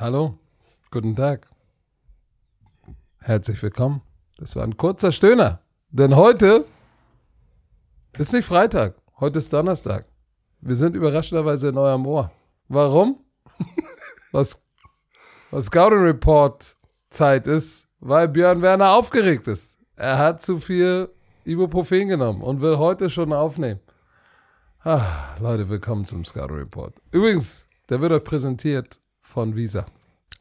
Hallo, guten Tag. Herzlich willkommen. Das war ein kurzer Stöhner, denn heute ist nicht Freitag, heute ist Donnerstag. Wir sind überraschenderweise in eurem Ohr. Warum? was, was Scouting Report Zeit ist, weil Björn Werner aufgeregt ist. Er hat zu viel Ibuprofen genommen und will heute schon aufnehmen. Ah, Leute, willkommen zum Scouting Report. Übrigens, der wird euch präsentiert von Visa.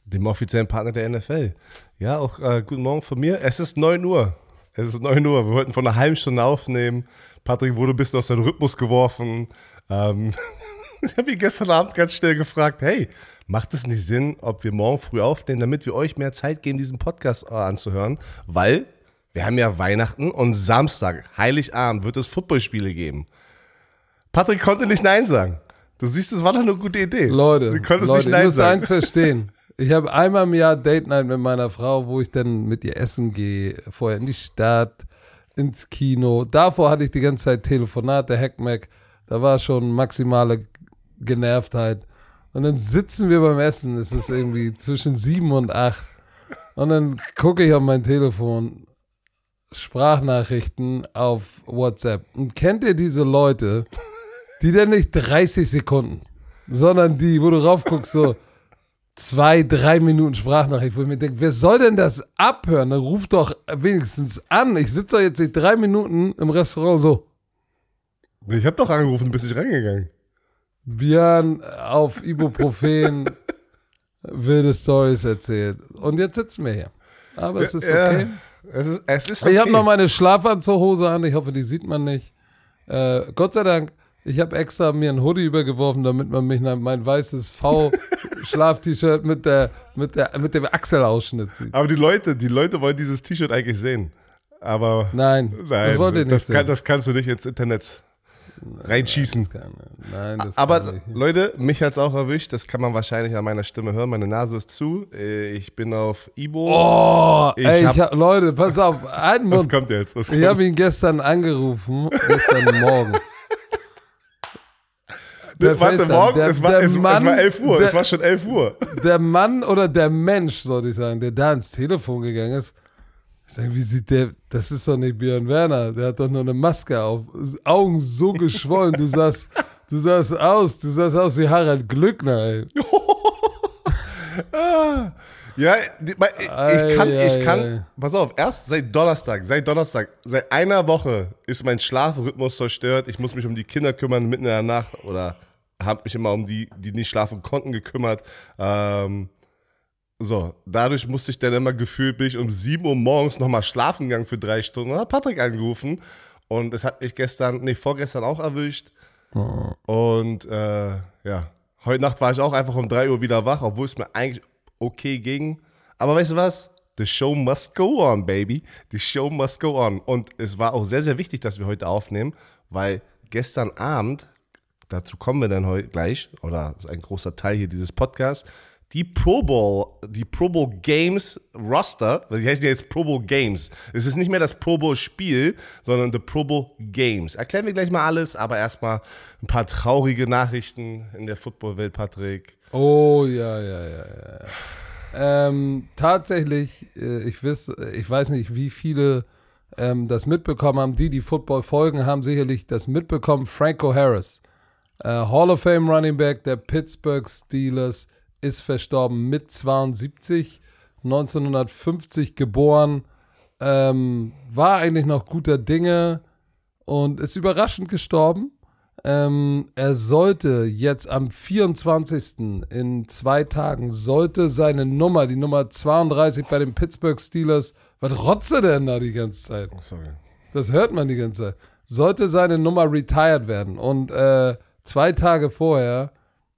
Dem offiziellen Partner der NFL. Ja, auch äh, guten Morgen von mir. Es ist 9 Uhr. Es ist 9 Uhr. Wir wollten vor einer halben Stunde aufnehmen. Patrick wurde ein bisschen aus seinem Rhythmus geworfen. Ähm, ich habe ihn gestern Abend ganz schnell gefragt, hey, macht es nicht Sinn, ob wir morgen früh aufnehmen, damit wir euch mehr Zeit geben, diesen Podcast äh, anzuhören? Weil wir haben ja Weihnachten und Samstag, Heiligabend, wird es Footballspiele geben. Patrick konnte nicht Nein sagen. Du siehst, das war doch eine gute Idee. Leute, du konntest Leute nicht Nein ich muss sagen. eins verstehen. Ich habe einmal im Jahr Date Night mit meiner Frau, wo ich dann mit ihr essen gehe, vorher in die Stadt, ins Kino. Davor hatte ich die ganze Zeit Telefonate, Hackmack. Da war schon maximale Genervtheit. Und dann sitzen wir beim Essen, es ist irgendwie zwischen sieben und acht. Und dann gucke ich auf mein Telefon, Sprachnachrichten auf WhatsApp. Und kennt ihr diese Leute, die dann nicht 30 Sekunden, sondern die, wo du raufguckst, so zwei, drei Minuten Sprachnachricht, wo ich mir denke, wer soll denn das abhören? Dann ruf doch wenigstens an. Ich sitze doch jetzt nicht drei Minuten im Restaurant so. Ich habe doch angerufen, bist nicht reingegangen. Björn auf Ibuprofen wilde Stories erzählt. Und jetzt sitzen wir hier. Aber es ist Ja, okay. Es ist, es ist okay. Ich habe noch meine Schlafanzughose an. Ich hoffe, die sieht man nicht. Äh, Gott sei Dank, ich habe extra mir ein Hoodie übergeworfen, damit man mich mein weißes V-Schlaf-T-Shirt mit, der, mit, der, mit dem Achselausschnitt sieht. Aber die Leute, die Leute wollen dieses T-Shirt eigentlich sehen. Aber Nein, nein, das wollt ihr nicht das, kann, das kannst du nicht ins Internet reinschießen. Das kann, nein, das Aber ich. Leute, mich hat's auch erwischt. Das kann man wahrscheinlich an meiner Stimme hören. Meine Nase ist zu. Äh, Ich bin auf Ibo. Oh, Ich ey, hab- ich hab, Leute, pass auf, einen Was Mund. kommt jetzt? Was Ich kommt? habe ihn gestern angerufen, gestern Morgen. Per Warte, morgen, Der- es, war, der es, Mann- es war 11 Uhr. der- es war schon 11 Uhr. der Mann oder der Mensch, sollte ich sagen, der da ins Telefon gegangen ist, ich sage, wie sieht der, das ist doch nicht Björn Werner, der hat doch nur eine Maske auf, Augen so geschwollen, du sahst, du sahst aus, du sahst aus wie Harald Glückner, ey. Ja, ich, kann, ich kann, pass auf, erst seit Donnerstag, seit Donnerstag, seit einer Woche ist mein Schlafrhythmus zerstört. Ich muss mich um die Kinder kümmern mitten in der Nacht oder habe mich immer um die, die nicht schlafen konnten, gekümmert. Ähm, so, dadurch musste ich dann immer gefühlt, bin ich um 7 Uhr morgens nochmal schlafen gegangen für drei Stunden und hat Patrick angerufen. Und es hat mich gestern, nee, vorgestern auch erwischt. Und äh, ja, heute Nacht war ich auch einfach um 3 Uhr wieder wach, obwohl es mir eigentlich okay ging. Aber weißt du was? The show must go on, baby. The show must go on. Und es war auch sehr, sehr wichtig, dass wir heute aufnehmen, weil gestern Abend, dazu kommen wir dann heute gleich, oder ein großer Teil hier dieses Podcasts, die Pro Bowl, die Pro Bowl Games Roster, weil die heißen ja jetzt Pro Bowl Games. Es ist nicht mehr das Pro Bowl Spiel, sondern the Pro Bowl Games. Erklären wir gleich mal alles, aber erstmal ein paar traurige Nachrichten in der Footballwelt, Patrick. Oh, ja, ja, ja, ja. Ähm, tatsächlich, äh, ich, wiss, ich weiß nicht, wie viele ähm, das mitbekommen haben. Die, die Football folgen, haben sicherlich das mitbekommen. Franco Harris, äh, Hall of Fame Running Back der Pittsburgh Steelers, ist verstorben mit 72, 1950 geboren, ähm, war eigentlich noch guter Dinge und ist überraschend gestorben. Ähm, er sollte jetzt am 24. in zwei Tagen, sollte seine Nummer, die Nummer 32 bei den Pittsburgh Steelers, was rotzt er denn da die ganze Zeit? Oh, sorry. Das hört man die ganze Zeit. Sollte seine Nummer retired werden. Und äh, zwei Tage vorher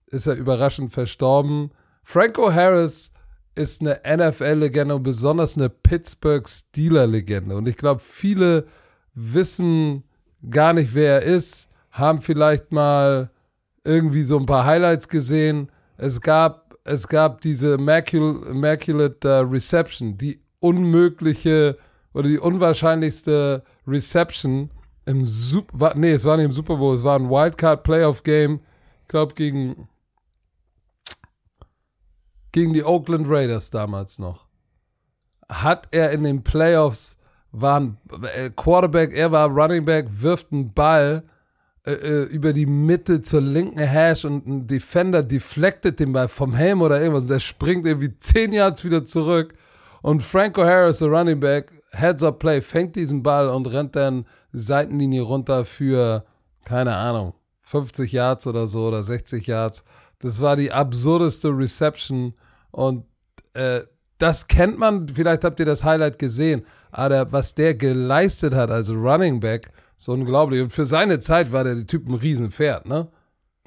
ist er überraschend verstorben. Franco Harris ist eine NFL-Legende und besonders eine Pittsburgh Steeler-Legende. Und ich glaube, viele wissen gar nicht, wer er ist, haben vielleicht mal irgendwie so ein paar Highlights gesehen. Es gab, es gab diese Immacul Immaculate äh, Reception, die unmögliche oder die unwahrscheinlichste Reception im Super, nee, es war nicht im Super Bowl, es war ein Wildcard Playoff Game, ich glaube gegen gegen die Oakland Raiders damals noch, hat er in den Playoffs, war ein äh, Quarterback, er war Running Back, wirft einen Ball äh, äh, über die Mitte zur linken Hash und ein Defender deflected den Ball vom Helm oder irgendwas. Und der springt irgendwie 10 Yards wieder zurück. Und Franco Harris, der Running Back, Heads-up Play, fängt diesen Ball und rennt dann Seitenlinie runter für, keine Ahnung, 50 Yards oder so oder 60 Yards. Das war die absurdeste Reception und äh, das kennt man, vielleicht habt ihr das Highlight gesehen, aber was der geleistet hat als Running Back, so unglaublich. Und für seine Zeit war der Typ ein Riesenpferd, ne?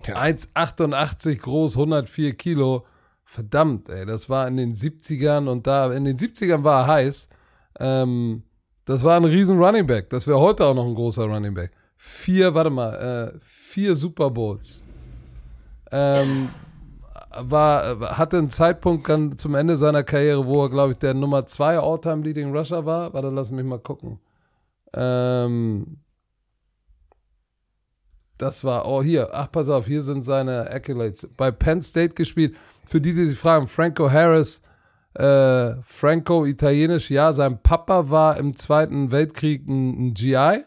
Ja. 1,88 groß, 104 Kilo. Verdammt, ey, das war in den 70ern und da, in den 70ern war er heiß. Ähm, das war ein riesen Running Back. Das wäre heute auch noch ein großer Running Back. Vier, warte mal, äh, vier Super Bowls. Ähm, war, hatte einen Zeitpunkt dann zum Ende seiner Karriere, wo er, glaube ich, der Nummer zwei All-Time Leading Rusher war. Warte, lass mich mal gucken. Ähm, das war, oh hier, ach pass auf, hier sind seine Accolades. Bei Penn State gespielt. Für die, die sich fragen, Franco Harris, äh, Franco italienisch, ja, sein Papa war im Zweiten Weltkrieg ein, ein GI,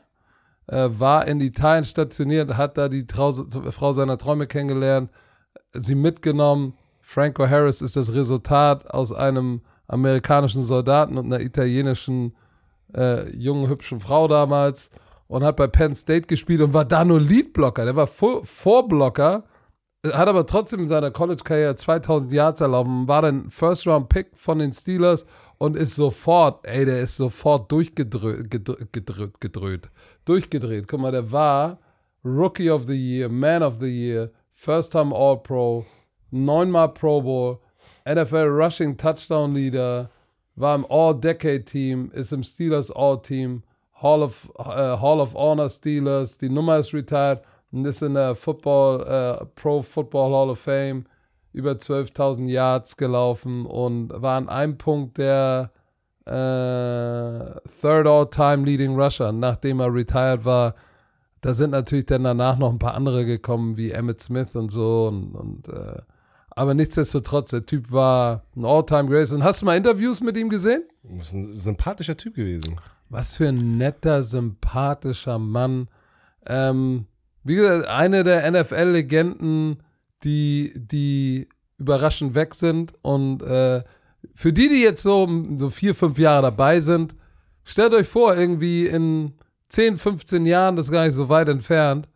äh, war in Italien stationiert, hat da die Trau Frau seiner Träume kennengelernt, sie mitgenommen. Franco Harris ist das Resultat aus einem amerikanischen Soldaten und einer italienischen äh, jungen, hübschen Frau damals und hat bei Penn State gespielt und war da nur Leadblocker. Der war Vorblocker, hat aber trotzdem in seiner College-Karriere 2000 Yards erlauben, war dann First-Round-Pick von den Steelers und ist sofort, ey, der ist sofort durchgedröht, gedröht, gedröht, durchgedreht. Guck mal, der war Rookie of the Year, Man of the Year, First-Time All-Pro, neunmal Pro Bowl, NFL Rushing Touchdown Leader, war im All-Decade-Team, ist im Steelers All-Team, Hall of, uh, Hall of Honor Steelers, die Nummer ist retired und ist in der Football, uh, Pro Football Hall of Fame über 12.000 Yards gelaufen und war an einem Punkt der uh, Third All-Time Leading Rusher, nachdem er retired war. Da sind natürlich dann danach noch ein paar andere gekommen, wie Emmett Smith und so und, und aber nichtsdestotrotz, der Typ war ein All-Time Great. Und hast du mal Interviews mit ihm gesehen? Das ist ein sympathischer Typ gewesen. Was für ein netter, sympathischer Mann. Ähm, wie gesagt, eine der NFL-Legenden, die, die überraschend weg sind. Und äh, für die, die jetzt so, so vier, fünf Jahre dabei sind, stellt euch vor, irgendwie in 10, 15 Jahren, das ist gar nicht so weit entfernt,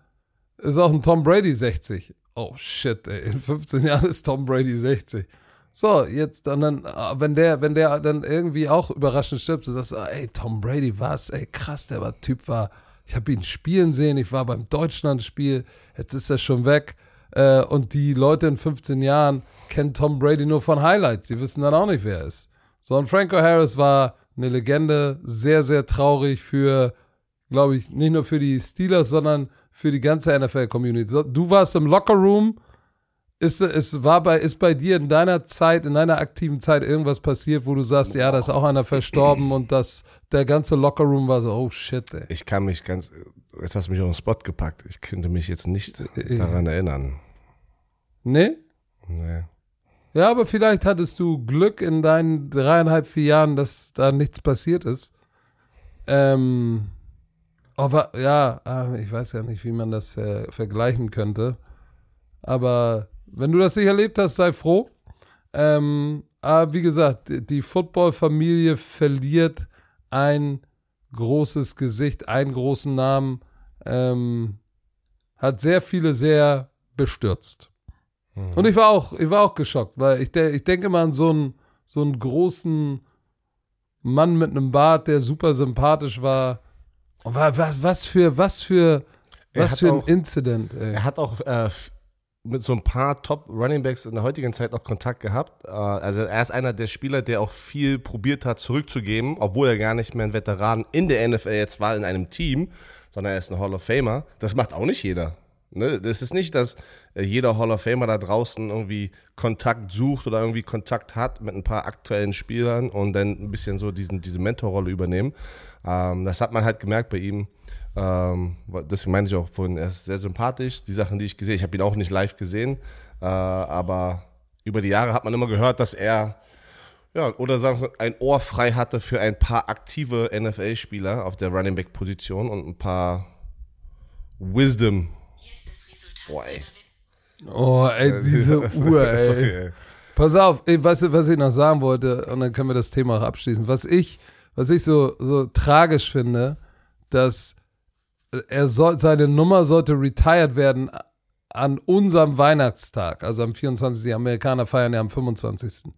ist auch ein Tom Brady 60 oh shit, ey, in 15 Jahren ist Tom Brady 60. So, jetzt und dann, ah, wenn der, wenn der dann irgendwie auch überraschend stirbt, so sagst du, ey, Tom Brady, was, ey, krass, der war, Typ war, ich habe ihn spielen sehen, ich war beim Deutschlandspiel, jetzt ist er schon weg. Äh, und die Leute in 15 Jahren kennen Tom Brady nur von Highlights, die wissen dann auch nicht, wer er ist. So, und Franco Harris war eine Legende, sehr, sehr traurig für, glaube ich, nicht nur für die Steelers, sondern für die ganze NFL-Community. Du warst im Lockerroom. Ist, ist, war bei, ist bei dir in deiner Zeit, in deiner aktiven Zeit irgendwas passiert, wo du sagst, ja, da ist auch einer verstorben und das, der ganze Lockerroom war so, oh shit, ey. Ich kann mich ganz, jetzt hast du mich auf den Spot gepackt. Ich könnte mich jetzt nicht daran erinnern. Nee? Nee. Ja, aber vielleicht hattest du Glück in deinen dreieinhalb, vier Jahren, dass da nichts passiert ist. Ähm, aber ja, ah, ich weiß ja nicht, wie man das äh, vergleichen könnte. Aber wenn du das nicht erlebt hast, sei froh. Ähm, aber wie gesagt, die Football-Familie verliert ein großes Gesicht, einen großen Namen. Ähm, hat sehr viele sehr bestürzt. Mhm. Und ich war auch, ich war auch geschockt, weil ich, ich denke immer an so einen, so einen großen Mann mit einem Bart, der super sympathisch war was, was für, was für, was für ein auch, Incident, ey. Er hat auch äh, mit so ein paar Top Running Backs in der heutigen Zeit auch Kontakt gehabt. Äh, also er ist einer der Spieler, der auch viel probiert hat zurückzugeben, obwohl er gar nicht mehr ein Veteran in der NFL jetzt war in einem Team, sondern er ist ein Hall of Famer. Das macht auch nicht jeder. Ne? Das ist nicht, dass äh, jeder Hall of Famer da draußen irgendwie Kontakt sucht oder irgendwie Kontakt hat mit ein paar aktuellen Spielern und dann ein bisschen so diesen, diese Mentorrolle übernehmen. Ähm, das hat man halt gemerkt bei ihm. Ähm, deswegen meine ich auch vorhin, er ist sehr sympathisch. Die Sachen, die ich gesehen ich habe ihn auch nicht live gesehen, äh, aber über die Jahre hat man immer gehört, dass er ja, oder sagen wir, ein Ohr frei hatte für ein paar aktive NFL-Spieler auf der Running Back-Position und ein paar Wisdom. Boah, ey. Oh, ey, diese Uhr, ey. Sorry, ey. Pass auf, ey, du, was ich noch sagen wollte, und dann können wir das Thema auch abschließen. Was ich, was ich so, so tragisch finde, dass er soll, seine Nummer sollte retired werden an unserem Weihnachtstag, also am 24. Die Amerikaner feiern ja am 25.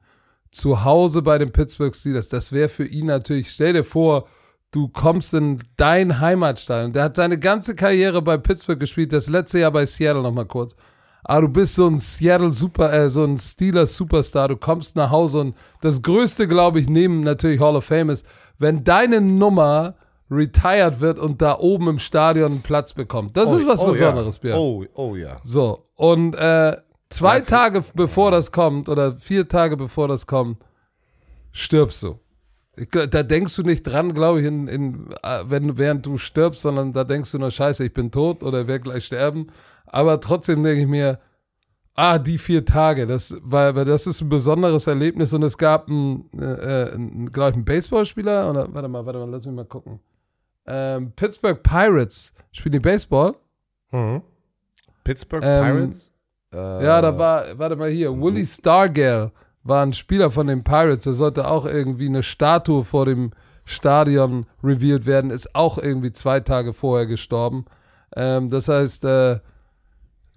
Zu Hause bei den Pittsburgh Steelers. Das wäre für ihn natürlich, stell dir vor, du kommst in dein Heimatstadion. Der hat seine ganze Karriere bei Pittsburgh gespielt, das letzte Jahr bei Seattle nochmal kurz. Aber du bist so ein Seattle Super, äh, so ein Steelers Superstar. Du kommst nach Hause und das Größte, glaube ich, neben natürlich Hall of Fame ist, wenn deine Nummer retired wird und da oben im Stadion einen Platz bekommt. Das oh, ist was oh, Besonderes, ja. Oh, oh ja. So, und äh, zwei Platz Tage bevor das kommt oder vier Tage bevor das kommt, stirbst du. Ich, da denkst du nicht dran, glaube ich, in, in, äh, wenn, während du stirbst, sondern da denkst du nur, scheiße, ich bin tot oder werde gleich sterben. Aber trotzdem denke ich mir, ah, die vier Tage, das, weil, weil das ist ein besonderes Erlebnis und es gab einen, äh, äh glaube ich, einen Baseballspieler, oder, warte mal, warte mal, lass mich mal gucken ähm, Pittsburgh Pirates. Spielen die Baseball? Mhm. Pittsburgh ähm, Pirates? Äh, ja, da war, warte mal hier, Willie Stargell war ein Spieler von den Pirates. Der sollte auch irgendwie eine Statue vor dem Stadion revealed werden. Ist auch irgendwie zwei Tage vorher gestorben. Ähm, das heißt, äh,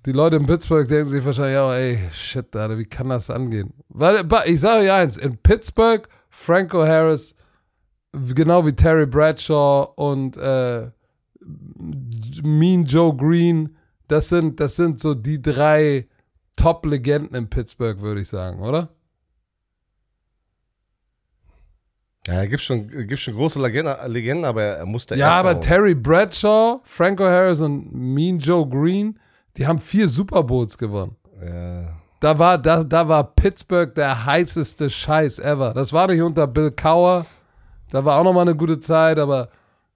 die Leute in Pittsburgh denken sich wahrscheinlich auch, ey, shit, Alter, wie kann das angehen? Weil, ich sage euch eins, in Pittsburgh, Franco Harris genau wie Terry Bradshaw und äh, Mean Joe Green, das sind, das sind so die drei Top-Legenden in Pittsburgh, würde ich sagen, oder? Ja, er gibt schon, gibt schon große Legenden, aber er musste Ja, aber Terry Bradshaw, Franco Harris und Mean Joe Green, die haben vier Super Bowls gewonnen. Ja. Da war, da, da war Pittsburgh der heißeste Scheiß ever. Das war nicht unter Bill Cower da war auch nochmal eine gute Zeit, aber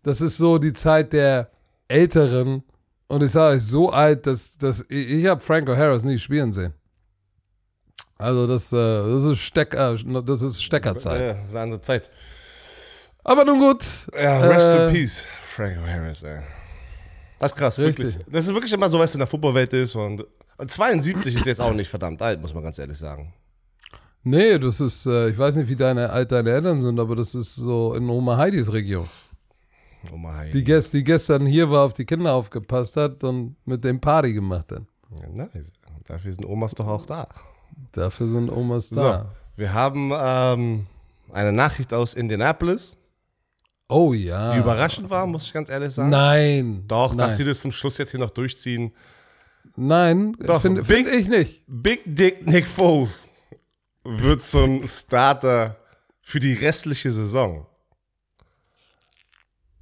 das ist so die Zeit der Älteren. Und ich sage euch, so alt, dass, dass ich, ich habe Franco Harris nie spielen sehen. Also das, äh, das ist Stecker, das ist Steckerzeit. Ja, das ist eine andere Zeit. Aber nun gut. Ja, rest äh, in peace, Franco Harris, ey. Das ist krass, richtig. wirklich. Das ist wirklich immer so, was in der Fußballwelt ist. Und 72 ist jetzt auch nicht verdammt alt, muss man ganz ehrlich sagen. Nee, das ist, äh, ich weiß nicht, wie deine, alt deine Eltern sind, aber das ist so in Oma Heidis Region. Oma Heidi. Die, gest, die gestern hier war, auf die Kinder aufgepasst hat und mit dem Party gemacht hat. Ja, nice. Dafür sind Omas doch auch da. Dafür sind Omas da. So, wir haben ähm, eine Nachricht aus Indianapolis. Oh ja. Die überraschend war, muss ich ganz ehrlich sagen. Nein. Doch, nein. dass sie das zum Schluss jetzt hier noch durchziehen. Nein, finde find ich nicht. Big Dick Nick Foles wird zum Starter für die restliche Saison.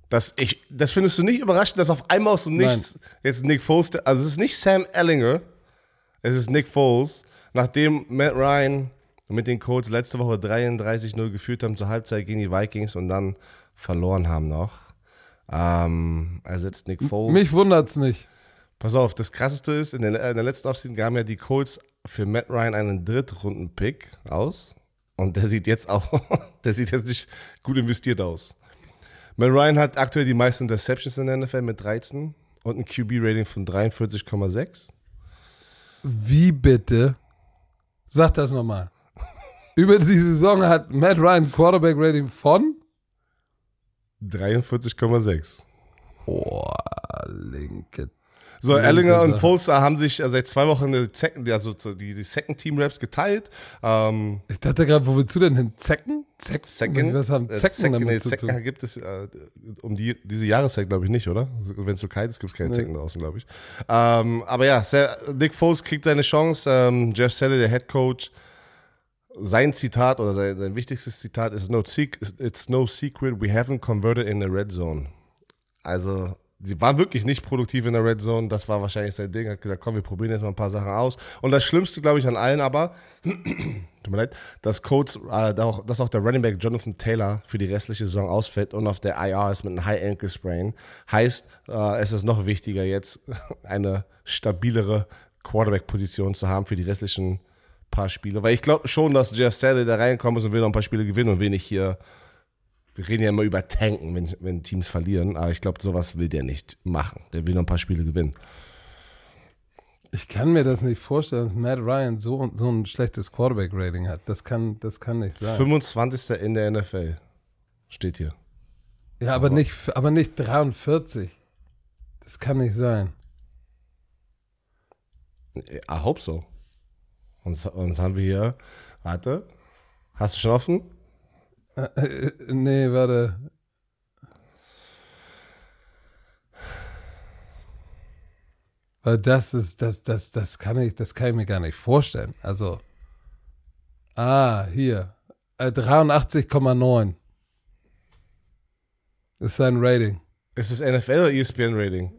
Das, ich, das findest du nicht überraschend, dass auf einmal aus dem Nichts Nein. jetzt Nick Foles, also es ist nicht Sam Ellinger, es ist Nick Foles, nachdem Matt Ryan mit den Colts letzte Woche 33-0 geführt haben zur Halbzeit gegen die Vikings und dann verloren haben noch. Ähm, ersetzt Nick Foles. Mich wundert's nicht. Pass auf, das krasseste ist, in der, in der letzten Offseason gaben ja die Colts für Matt Ryan einen Drittrunden-Pick aus. Und der sieht jetzt auch, der sieht jetzt nicht gut investiert aus. Matt Ryan hat aktuell die meisten Interceptions in der NFL mit 13 und ein QB-Rating von 43,6. Wie bitte? Sag das nochmal. Über die Saison hat Matt Ryan ein Quarterback-Rating von 43,6. Boah, linke so, Erlinger und Foster haben sich äh, seit zwei Wochen eine Zecken, also die, die Second-Team-Raps geteilt. Ähm, ich dachte gerade, wo willst du denn hin? Zecken? Zeck, Zecken? Was haben Zecken, Zecken damit nee, zu Zecken tun? gibt es äh, um die, diese Jahreszeit, glaube ich, nicht, oder? Wenn es so kalt ist, gibt es keine nee. Zecken draußen, glaube ich. Ähm, aber ja, Nick Foles kriegt seine Chance. Ähm, Jeff Sally, der Head Coach, sein Zitat oder sein, sein wichtigstes Zitat ist: no, It's no secret we haven't converted in the red zone. Also sie war wirklich nicht produktiv in der Red Zone. Das war wahrscheinlich sein Ding. Hat gesagt, komm, wir probieren jetzt mal ein paar Sachen aus. Und das Schlimmste, glaube ich, an allen aber, tut mir leid, dass Codes, äh, dass auch der Running Back Jonathan Taylor für die restliche Saison ausfällt und auf der IR ist mit einem High Ankle Sprain. Heißt, äh, es ist noch wichtiger, jetzt eine stabilere Quarterback-Position zu haben für die restlichen paar Spiele. Weil ich glaube schon, dass Jeff Saturday da reinkommen ist und will noch ein paar Spiele gewinnen und wenig hier. Wir reden ja immer über Tanken, wenn, wenn Teams verlieren, aber ich glaube, sowas will der nicht machen. Der will noch ein paar Spiele gewinnen. Ich kann mir das nicht vorstellen, dass Matt Ryan so, so ein schlechtes Quarterback-Rating hat. Das kann, das kann nicht sein. 25. in der NFL. Steht hier. Ja, aber, nicht, aber nicht 43. Das kann nicht sein. I hope so. Und sonst haben wir hier. Warte. Hast du schon offen? Äh, äh, nee, warte. Weil das ist, das, das, das kann ich, das kann ich mir gar nicht vorstellen. Also, ah, hier. Äh, 83,9 ist sein Rating. Ist es NFL oder ESPN Rating?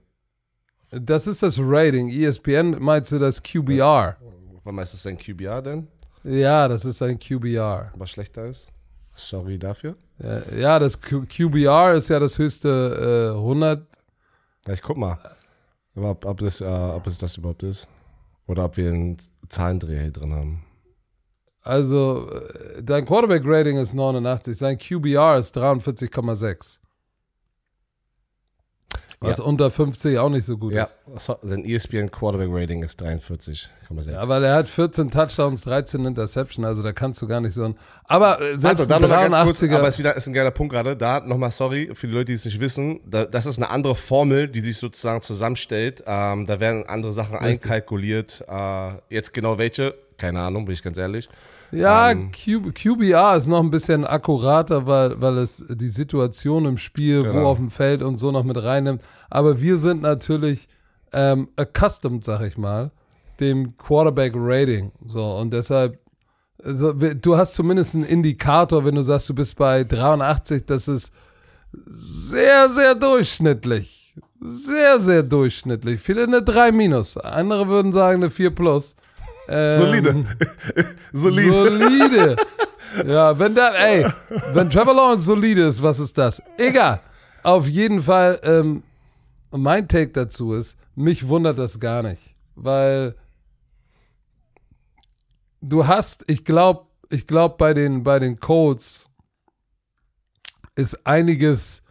Das ist das Rating. ESPN meinst du das QBR? Warum ist das sein QBR denn? Ja, das ist ein QBR. Was schlechter ist? Sorry dafür. Ja, das Q QBR ist ja das höchste äh, 100. Ja, ich guck mal. Ob, ob, das, äh, ob es das überhaupt ist. Oder ob wir einen Zahlendreher hier drin haben. Also, äh, dein Quarterback-Rating ist 89, sein QBR ist 43,6. Was ja. unter 50 auch nicht so gut ja. ist. Ja, sein ESPN Quarterback Rating ist 43,6. Ja, weil er hat 14 Touchdowns, 13 Interception, also da kannst du gar nicht so ein. Aber äh, selbst also, ein 83er. Kurz, aber es ist, wieder, ist ein geiler Punkt gerade. Da nochmal sorry für die Leute, die es nicht wissen. Da, das ist eine andere Formel, die sich sozusagen zusammenstellt. Ähm, da werden andere Sachen Richtig. einkalkuliert. Äh, jetzt genau welche, keine Ahnung, bin ich ganz ehrlich. Ja, ähm, Q, QBR ist noch ein bisschen akkurater, weil, weil es die Situation im Spiel, genau. wo auf dem Feld und so noch mit reinnimmt. Aber wir sind natürlich ähm, accustomed, sag ich mal, dem Quarterback-Rating. So, und deshalb, also, du hast zumindest einen Indikator, wenn du sagst, du bist bei 83, das ist sehr, sehr durchschnittlich. Sehr, sehr durchschnittlich. Viele eine 3 minus. Andere würden sagen eine 4 plus. Ähm, solide. solide. Solide. Ja, wenn da, ey, wenn Trevor Lawrence solide ist, was ist das? Egal. Auf jeden Fall, ähm, mein Take dazu ist, mich wundert das gar nicht, weil du hast, ich glaube, ich glaube bei den bei den Colts ist einiges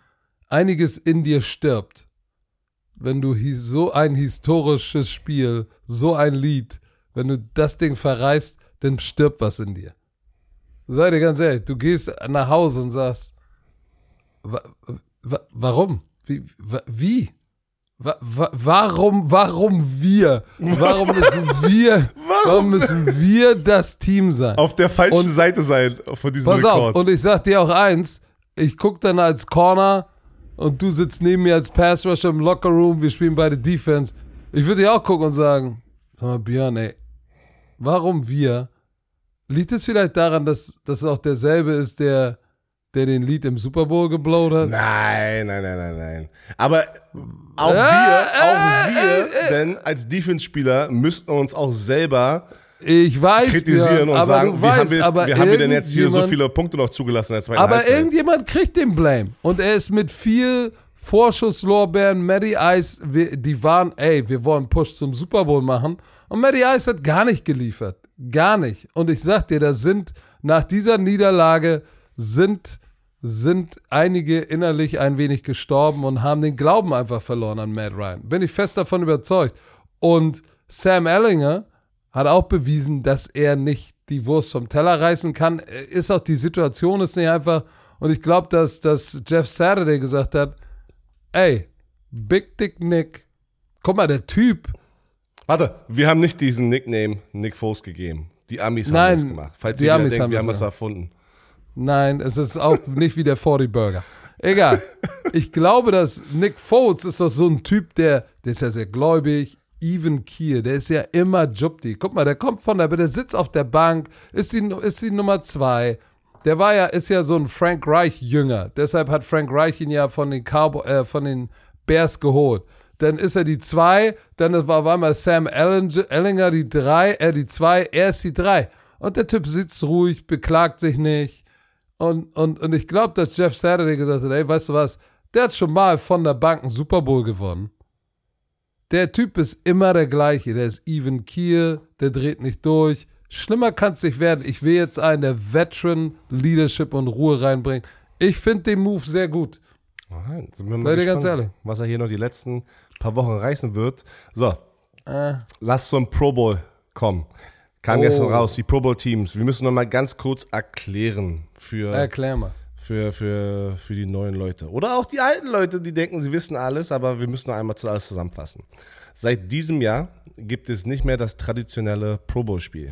einiges in dir stirbt, wenn du so ein historisches Spiel, so ein Lied wenn du das Ding verreißt, dann stirbt was in dir. Sei dir ganz ehrlich, du gehst nach Hause und sagst, wa, wa, warum? Wie? Wa, wie? warum, warum wir? Warum müssen wir, warum müssen wir das Team sein? Auf der falschen und, Seite sein von diesem pass Rekord. Auf, und ich sag dir auch eins, ich guck dann als Corner und du sitzt neben mir als Pass Rusher im Locker Room, wir spielen beide Defense. Ich würde dir auch gucken und sagen, sag mal, Björn, ey, Warum wir? Liegt es vielleicht daran, dass das auch derselbe ist, der, der den Lied im Super Bowl geblowt hat? Nein, nein, nein, nein, nein. Aber auch äh, wir, auch äh, wir, äh, denn als Defense-Spieler müssten uns auch selber ich weiß, kritisieren und sagen, wie, weißt, haben, wir, jetzt, wie haben wir denn jetzt hier so viele Punkte noch zugelassen als Aber Halbzeit? irgendjemand kriegt den Blame. Und er ist mit viel Vorschusslorbeeren, Matty Ice, wir, die waren, ey, wir wollen Push zum Super Bowl machen. Und Matty Ice hat gar nicht geliefert. Gar nicht. Und ich sag dir, da sind nach dieser Niederlage sind, sind einige innerlich ein wenig gestorben und haben den Glauben einfach verloren an Matt Ryan. Bin ich fest davon überzeugt. Und Sam Ellinger hat auch bewiesen, dass er nicht die Wurst vom Teller reißen kann. Ist auch die Situation ist nicht einfach. Und ich glaube, dass, dass Jeff Saturday gesagt hat, ey, Big Dick Nick, guck mal, der Typ, Warte, wir haben nicht diesen Nickname Nick Foles gegeben. Die Amis Nein, haben das gemacht. Falls ihr Amis denkt, haben wir haben das erfunden. Nein, es ist auch nicht wie der 40 Burger. Egal. Ich glaube, dass Nick Foles ist doch so ein Typ, der, der ist ja sehr gläubig, even Kiel, der ist ja immer Jupti. Guck mal, der kommt von der, der sitzt auf der Bank, ist die, ist die Nummer zwei. Der war ja, ist ja so ein Frank Reich-Jünger. Deshalb hat Frank Reich ihn ja von den, Carbo, äh, von den Bears geholt dann ist er die 2, dann war auf einmal Sam Ellinger die 3, er die 2, er ist die 3. Und der Typ sitzt ruhig, beklagt sich nicht. Und, und, und ich glaube, dass Jeff Saturday gesagt hat, ey, weißt du was, der hat schon mal von der Bank einen Super Bowl gewonnen. Der Typ ist immer der gleiche, der ist even Kiel, der dreht nicht durch, Schlimmer kann es nicht werden. Ich will jetzt einen, der Veteran Leadership und Ruhe reinbringt. Ich finde den Move sehr gut. Nein, sind wir mal Seid ihr ganz ehrlich? Was er hier noch die letzten paar Wochen reißen wird. So, Äh, lass zum Pro Bowl kommen. Kam Oh. gestern raus, die Pro Bowl Teams. Wir müssen noch mal ganz kurz erklären für, erklär mal. für, für, für die neuen Leute. Oder auch die alten Leute, die denken, sie wissen alles, aber wir müssen noch einmal alles zusammenfassen. Seit diesem Jahr gibt es nicht mehr das traditionelle Pro Bowl Spiel.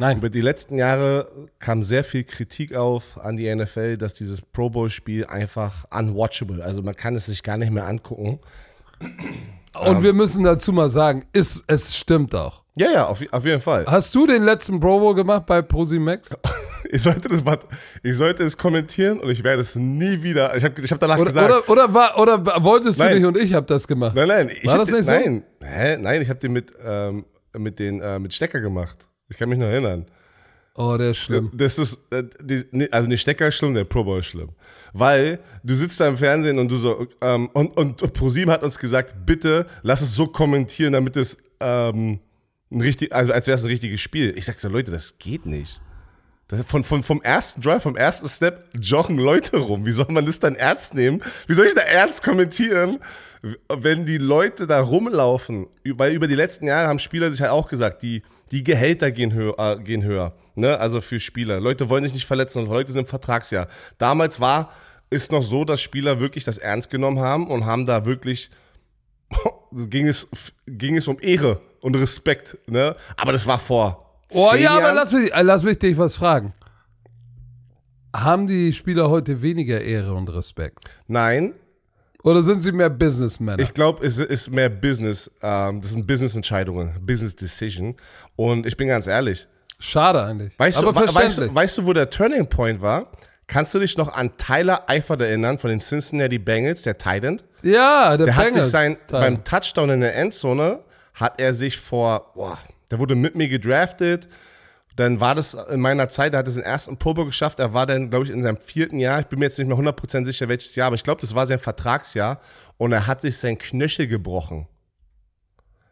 Nein. Über die letzten Jahre kam sehr viel Kritik auf an die NFL, dass dieses Pro Bowl Spiel einfach unwatchable, also man kann es sich gar nicht mehr angucken. Und wir müssen dazu mal sagen, ist, es stimmt auch. Ja, ja, auf, auf jeden Fall. Hast du den letzten Pro Bowl gemacht bei Prosimax? Ich sollte das, ich sollte es kommentieren und ich werde es nie wieder. Ich habe ich hab danach Oder, gesagt. oder, oder, war, oder wolltest du Nein. nicht und ich habe das gemacht? nein, nein, ich War das den, nicht so? nein, hä, nein, ich habe den mit ähm, mit den äh, mit Stecker gemacht. Ich kann mich noch erinnern. Oh, der ist schlimm. Das ist, äh, also nicht Stecker ist schlimm, der Pro Bowl ist schlimm. Weil du sitzt da im Fernsehen und du so, ähm, und, und ProSieben hat uns gesagt, bitte lass es so kommentieren, damit es, ähm, ein richtig, also als wäre es ein richtiges Spiel. Ich sag so, Leute, das geht nicht. Das, von, von, vom ersten Drive, vom ersten Step joggen Leute rum. Wie soll man das dann ernst nehmen? Wie soll ich da ernst kommentieren, wenn die Leute da rumlaufen? Weil über die letzten Jahre haben Spieler sich halt auch gesagt, die, die Gehälter gehen höher, äh, gehen höher. Ne? Also für Spieler. Leute wollen sich nicht verletzen und Leute sind im Vertragsjahr. Damals war, ist noch so, dass Spieler wirklich das ernst genommen haben und haben da wirklich ging es, ging es um Ehre und Respekt, ne? Aber das war vor. Oh ja, aber Jahren. lass mich, äh, lass mich dich was fragen. Haben die Spieler heute weniger Ehre und Respekt? Nein, Oder sind sie mehr Businessmänner? ich glaube, es ist mehr Business. Ähm, das sind Business-Entscheidungen, Business Decision. Und ich bin ganz ehrlich. Schade eigentlich. Weißt, aber du, weißt, du, weißt du, wo der Turning Point war? Kannst du dich noch an Tyler Eifert erinnern von den Cincinnati Bengals, der Titan? ja, der, Der hat sich Bengals sein, Teil. beim Touchdown in der Endzone, hat er sich vor, boah, der wurde mit mir gedraftet. Dann war das in meiner Zeit, er hat es den ersten Pro Bowl geschafft. Er war dann, glaube ich, in seinem vierten Jahr. Ich bin mir jetzt nicht mehr 100% sicher, welches Jahr, aber ich glaube, das war sein Vertragsjahr. Und er hat sich sein Knöchel gebrochen.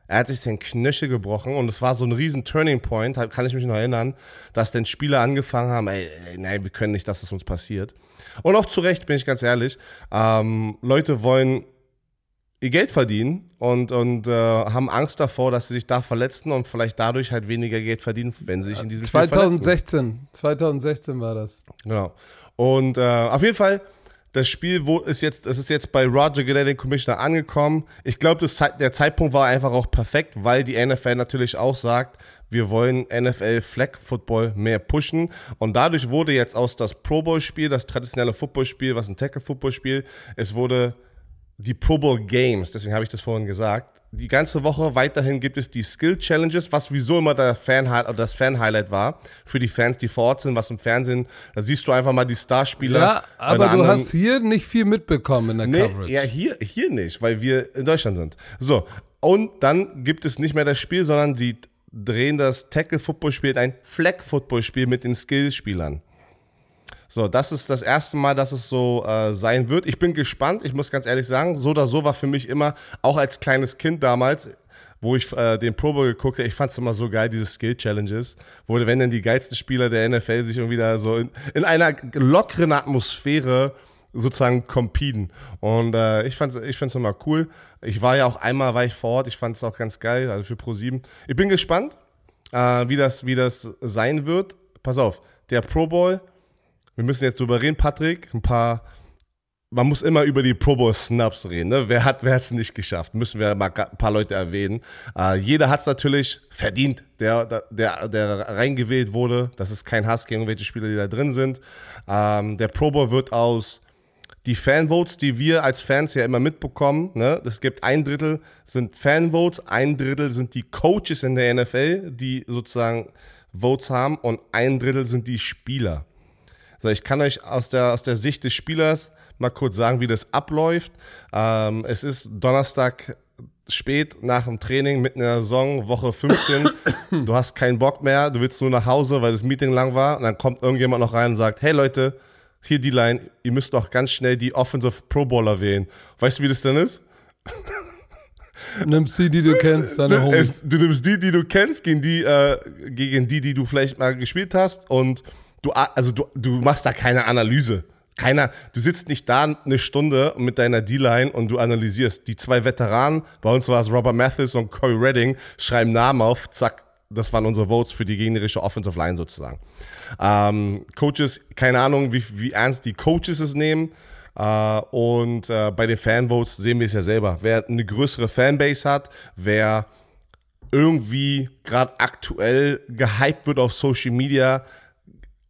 Er hat sich sein Knöchel gebrochen und es war so ein riesen Turning Point, halt kann ich mich noch erinnern, dass dann Spieler angefangen haben, ey, ey nein, wir können nicht, dass das uns passiert. Und auch zu Recht, bin ich ganz ehrlich, ähm, Leute wollen ihr Geld verdienen und, und äh, haben Angst davor, dass sie sich da verletzen und vielleicht dadurch halt weniger Geld verdienen, wenn sie sich in diesem Spiel verletzen. 2016. 2016 war das. Genau. Und äh, auf jeden Fall, das Spiel wo ist jetzt, das ist jetzt bei Roger Goodell, Commissioner, angekommen. Ich glaube, der Zeitpunkt war einfach auch perfekt, weil die NFL natürlich auch sagt, wir wollen NFL Flag Football mehr pushen. Und dadurch wurde jetzt aus das Pro Bowl Spiel, das traditionelle Footballspiel, was ein Tackle Football Spiel, es wurde die Pro Bowl Games, deswegen habe ich das vorhin gesagt. Die ganze Woche weiterhin gibt es die Skill Challenges, was wieso immer der Fan oder das Fan Highlight war für die Fans, die vor Ort sind, was im Fernsehen. Da siehst du einfach mal die Starspieler. Ja, aber du anderen- hast hier nicht viel mitbekommen in der Nee, Coverage. ja, hier, hier nicht, weil wir in Deutschland sind. So, und dann gibt es nicht mehr das Spiel, sondern sie drehen das Tackle-Football-Spiel in ein Flag-Football-Spiel mit den Skill-Spielern. So, das ist das erste Mal, dass es so äh, sein wird. Ich bin gespannt, ich muss ganz ehrlich sagen, so oder so war für mich immer, auch als kleines Kind damals, wo ich äh, den Pro Bowl geguckt habe, ich fand es immer so geil, diese Skill-Challenges, wo wenn dann die geilsten Spieler der NFL sich irgendwie da so in, in einer lockeren Atmosphäre sozusagen competen. Und äh, ich fand's, ich fand's immer cool. Ich war ja auch einmal, war ich vor Ort, ich fand es auch ganz geil, also für Pro7. Ich bin gespannt, äh, wie, das, wie das sein wird. Pass auf, der Pro Bowl, wir müssen jetzt drüber reden, Patrick, ein paar, man muss immer über die Pro Bowl Snaps reden, ne? Wer hat, wer hat's nicht geschafft? Müssen wir mal ein paar Leute erwähnen. Äh, jeder hat's natürlich verdient, der, der, der reingewählt wurde. Das ist kein Hass gegen welche Spieler, die da drin sind. Ähm, der Pro Bowl wird aus die Fanvotes, die wir als Fans ja immer mitbekommen, ne, es gibt ein Drittel sind Fanvotes, ein Drittel sind die Coaches in der NFL, die sozusagen Votes haben und ein Drittel sind die Spieler. So, ich kann euch aus der, aus der Sicht des Spielers mal kurz sagen, wie das abläuft. Ähm, es ist Donnerstag spät nach dem Training, mitten in der Saison, Woche 15. du hast keinen Bock mehr, du willst nur nach Hause, weil das Meeting lang war. Und dann kommt irgendjemand noch rein und sagt, hey Leute, hier die Line, ihr müsst doch ganz schnell die Offensive Pro Bowler wählen. Weißt du, wie das denn ist? Nimmst die, die du kennst, deine Homies. Es, du nimmst die, die du kennst, gegen die, äh, gegen die, die du vielleicht mal gespielt hast und du, also du, du machst da keine Analyse. Keiner, du sitzt nicht da eine Stunde mit deiner D-Line und du analysierst. Die zwei Veteranen, bei uns war es Robert Mathis und Corey Redding, schreiben Namen auf, zack, das waren unsere Votes für die gegnerische Offensive Line sozusagen. Ähm, Coaches, keine Ahnung, wie, wie ernst die Coaches es nehmen. Uh, und uh, bei den Fanvotes sehen wir es ja selber. Wer eine größere Fanbase hat, wer irgendwie gerade aktuell gehypt wird auf Social Media,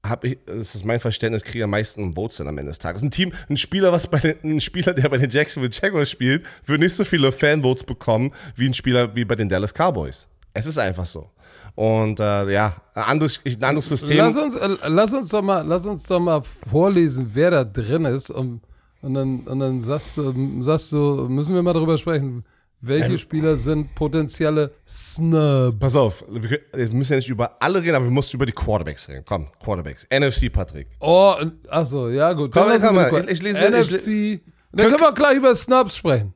habe ich, das ist mein Verständnis, kriege am meisten Votes dann am Ende des Tages. Ein Team, ein Spieler, was bei den, ein Spieler, der bei den Jacksonville Jaguars spielt, wird nicht so viele Fanvotes bekommen wie ein Spieler wie bei den Dallas Cowboys. Es ist einfach so. Und äh, ja, ein anderes, ein anderes System. Lass uns, äh, lass uns doch mal, lass uns doch mal vorlesen, wer da drin ist, um und dann, und dann sagst du, sagst du, müssen wir mal darüber sprechen, welche ähm, Spieler sind potenzielle Snubs? Pass auf, wir, müssen ja nicht über alle reden, aber wir müssen über die Quarterbacks reden. Komm, Quarterbacks. NFC, Patrick. Oh, achso, ja gut. Komm, dann mal, ich, ich lese, NFC, ich, dann können wir gleich über Snubs sprechen.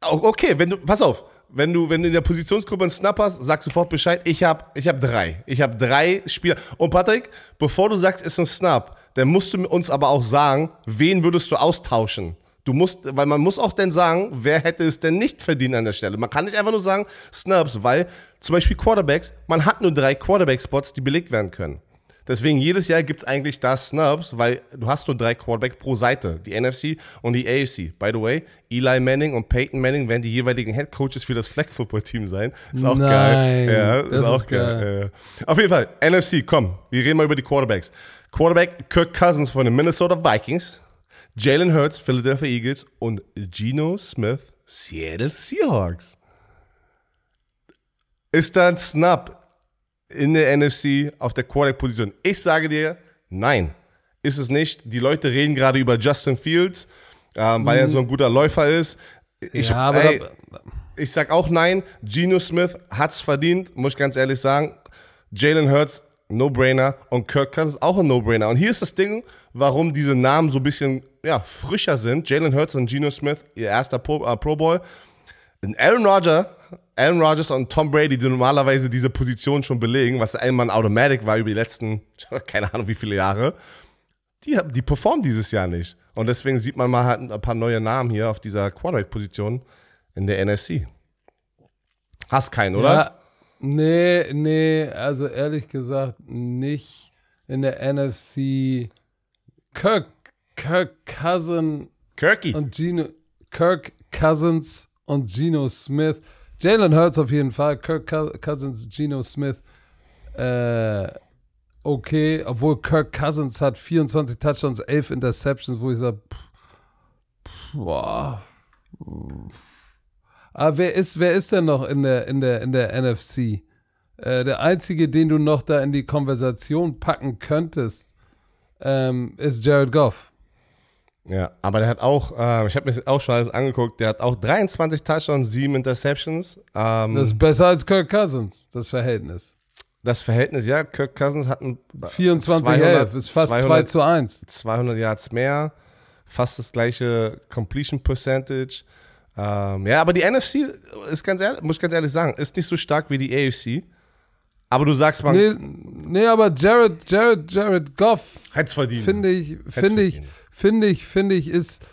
Okay, wenn du, pass auf, wenn du, wenn du in der Positionsgruppe einen Snap hast, sag sofort Bescheid. Ich habe ich hab drei. Ich habe drei Spieler. Und Patrick, bevor du sagst, ist ein Snap, dann musst du uns aber auch sagen, wen würdest du austauschen? Du musst, weil man muss auch dann sagen, wer hätte es denn nicht verdient an der Stelle. Man kann nicht einfach nur sagen Snubs, weil zum Beispiel Quarterbacks, man hat nur drei Quarterback-Spots, die belegt werden können. Deswegen jedes Jahr gibt es eigentlich da Snubs, weil du hast nur drei Quarterback pro Seite, die NFC und die AFC. By the way, Eli Manning und Peyton Manning werden die jeweiligen Head Coaches für das Flag Football Team sein. Ist auch Nein, geil. Ja, ist auch ist geil. geil. Ja. Auf jeden Fall, NFC, komm, wir reden mal über die Quarterbacks. Quarterback Kirk Cousins von den Minnesota Vikings, Jalen Hurts, Philadelphia Eagles und Geno Smith, Seattle Seahawks. Ist da ein Snap in der NFC auf der Quarterback-Position? Ich sage dir, nein, ist es nicht. Die Leute reden gerade über Justin Fields, ähm, weil er so ein guter Läufer ist. Ich, ja, aber ey, ich sag auch nein. Geno Smith hat's verdient, muss ich ganz ehrlich sagen. Jalen Hurts No-Brainer. Und Kirk Cousins auch ein No-Brainer. Und hier ist das Ding, warum diese Namen so ein bisschen ja, frischer sind. Jalen Hurts und Geno Smith, ihr erster Pro, äh, Pro Bowl. Aaron Rodgers, Aaron Rodgers und Tom Brady, die normalerweise diese Position schon belegen, was einmal ein Automatic war über die letzten, keine Ahnung wie viele Jahre, die, die performen dieses Jahr nicht. Und deswegen sieht man mal halt ein paar neue Namen hier auf dieser Quarterback-Position in der NFC. Hast keinen, oder? Ja, Nee, nee, also ehrlich gesagt nicht in der NFC. Kirk, Kirk Cousin Kirky. und Gino, Kirk Cousins und Geno Smith. Jalen Hurts auf jeden Fall, Kirk Cousins, Geno Smith. Äh, okay, obwohl Kirk Cousins hat 24 Touchdowns, 11 Interceptions, wo ich sage, boah. Aber wer ist, wer ist denn noch in der, in der, in der NFC? Äh, der einzige, den du noch da in die Konversation packen könntest, ähm, ist Jared Goff. Ja, aber der hat auch, äh, ich habe mir das auch schon alles angeguckt, der hat auch 23 Touchdowns, 7 Interceptions. Ähm, das ist besser als Kirk Cousins, das Verhältnis. Das Verhältnis, ja, Kirk Cousins hat ein 24 200, 11, ist fast 200, 2 zu 1. 200 Yards mehr, fast das gleiche Completion Percentage. Ähm, ja, aber die NFC ist ganz ehrlich, muss ich ganz ehrlich sagen, ist nicht so stark wie die AFC. Aber du sagst mal. Nee, nee, aber Jared, Jared, Jared Goff. Hätt's verdient. Finde ich, finde ich, finde ich, finde ich, ist,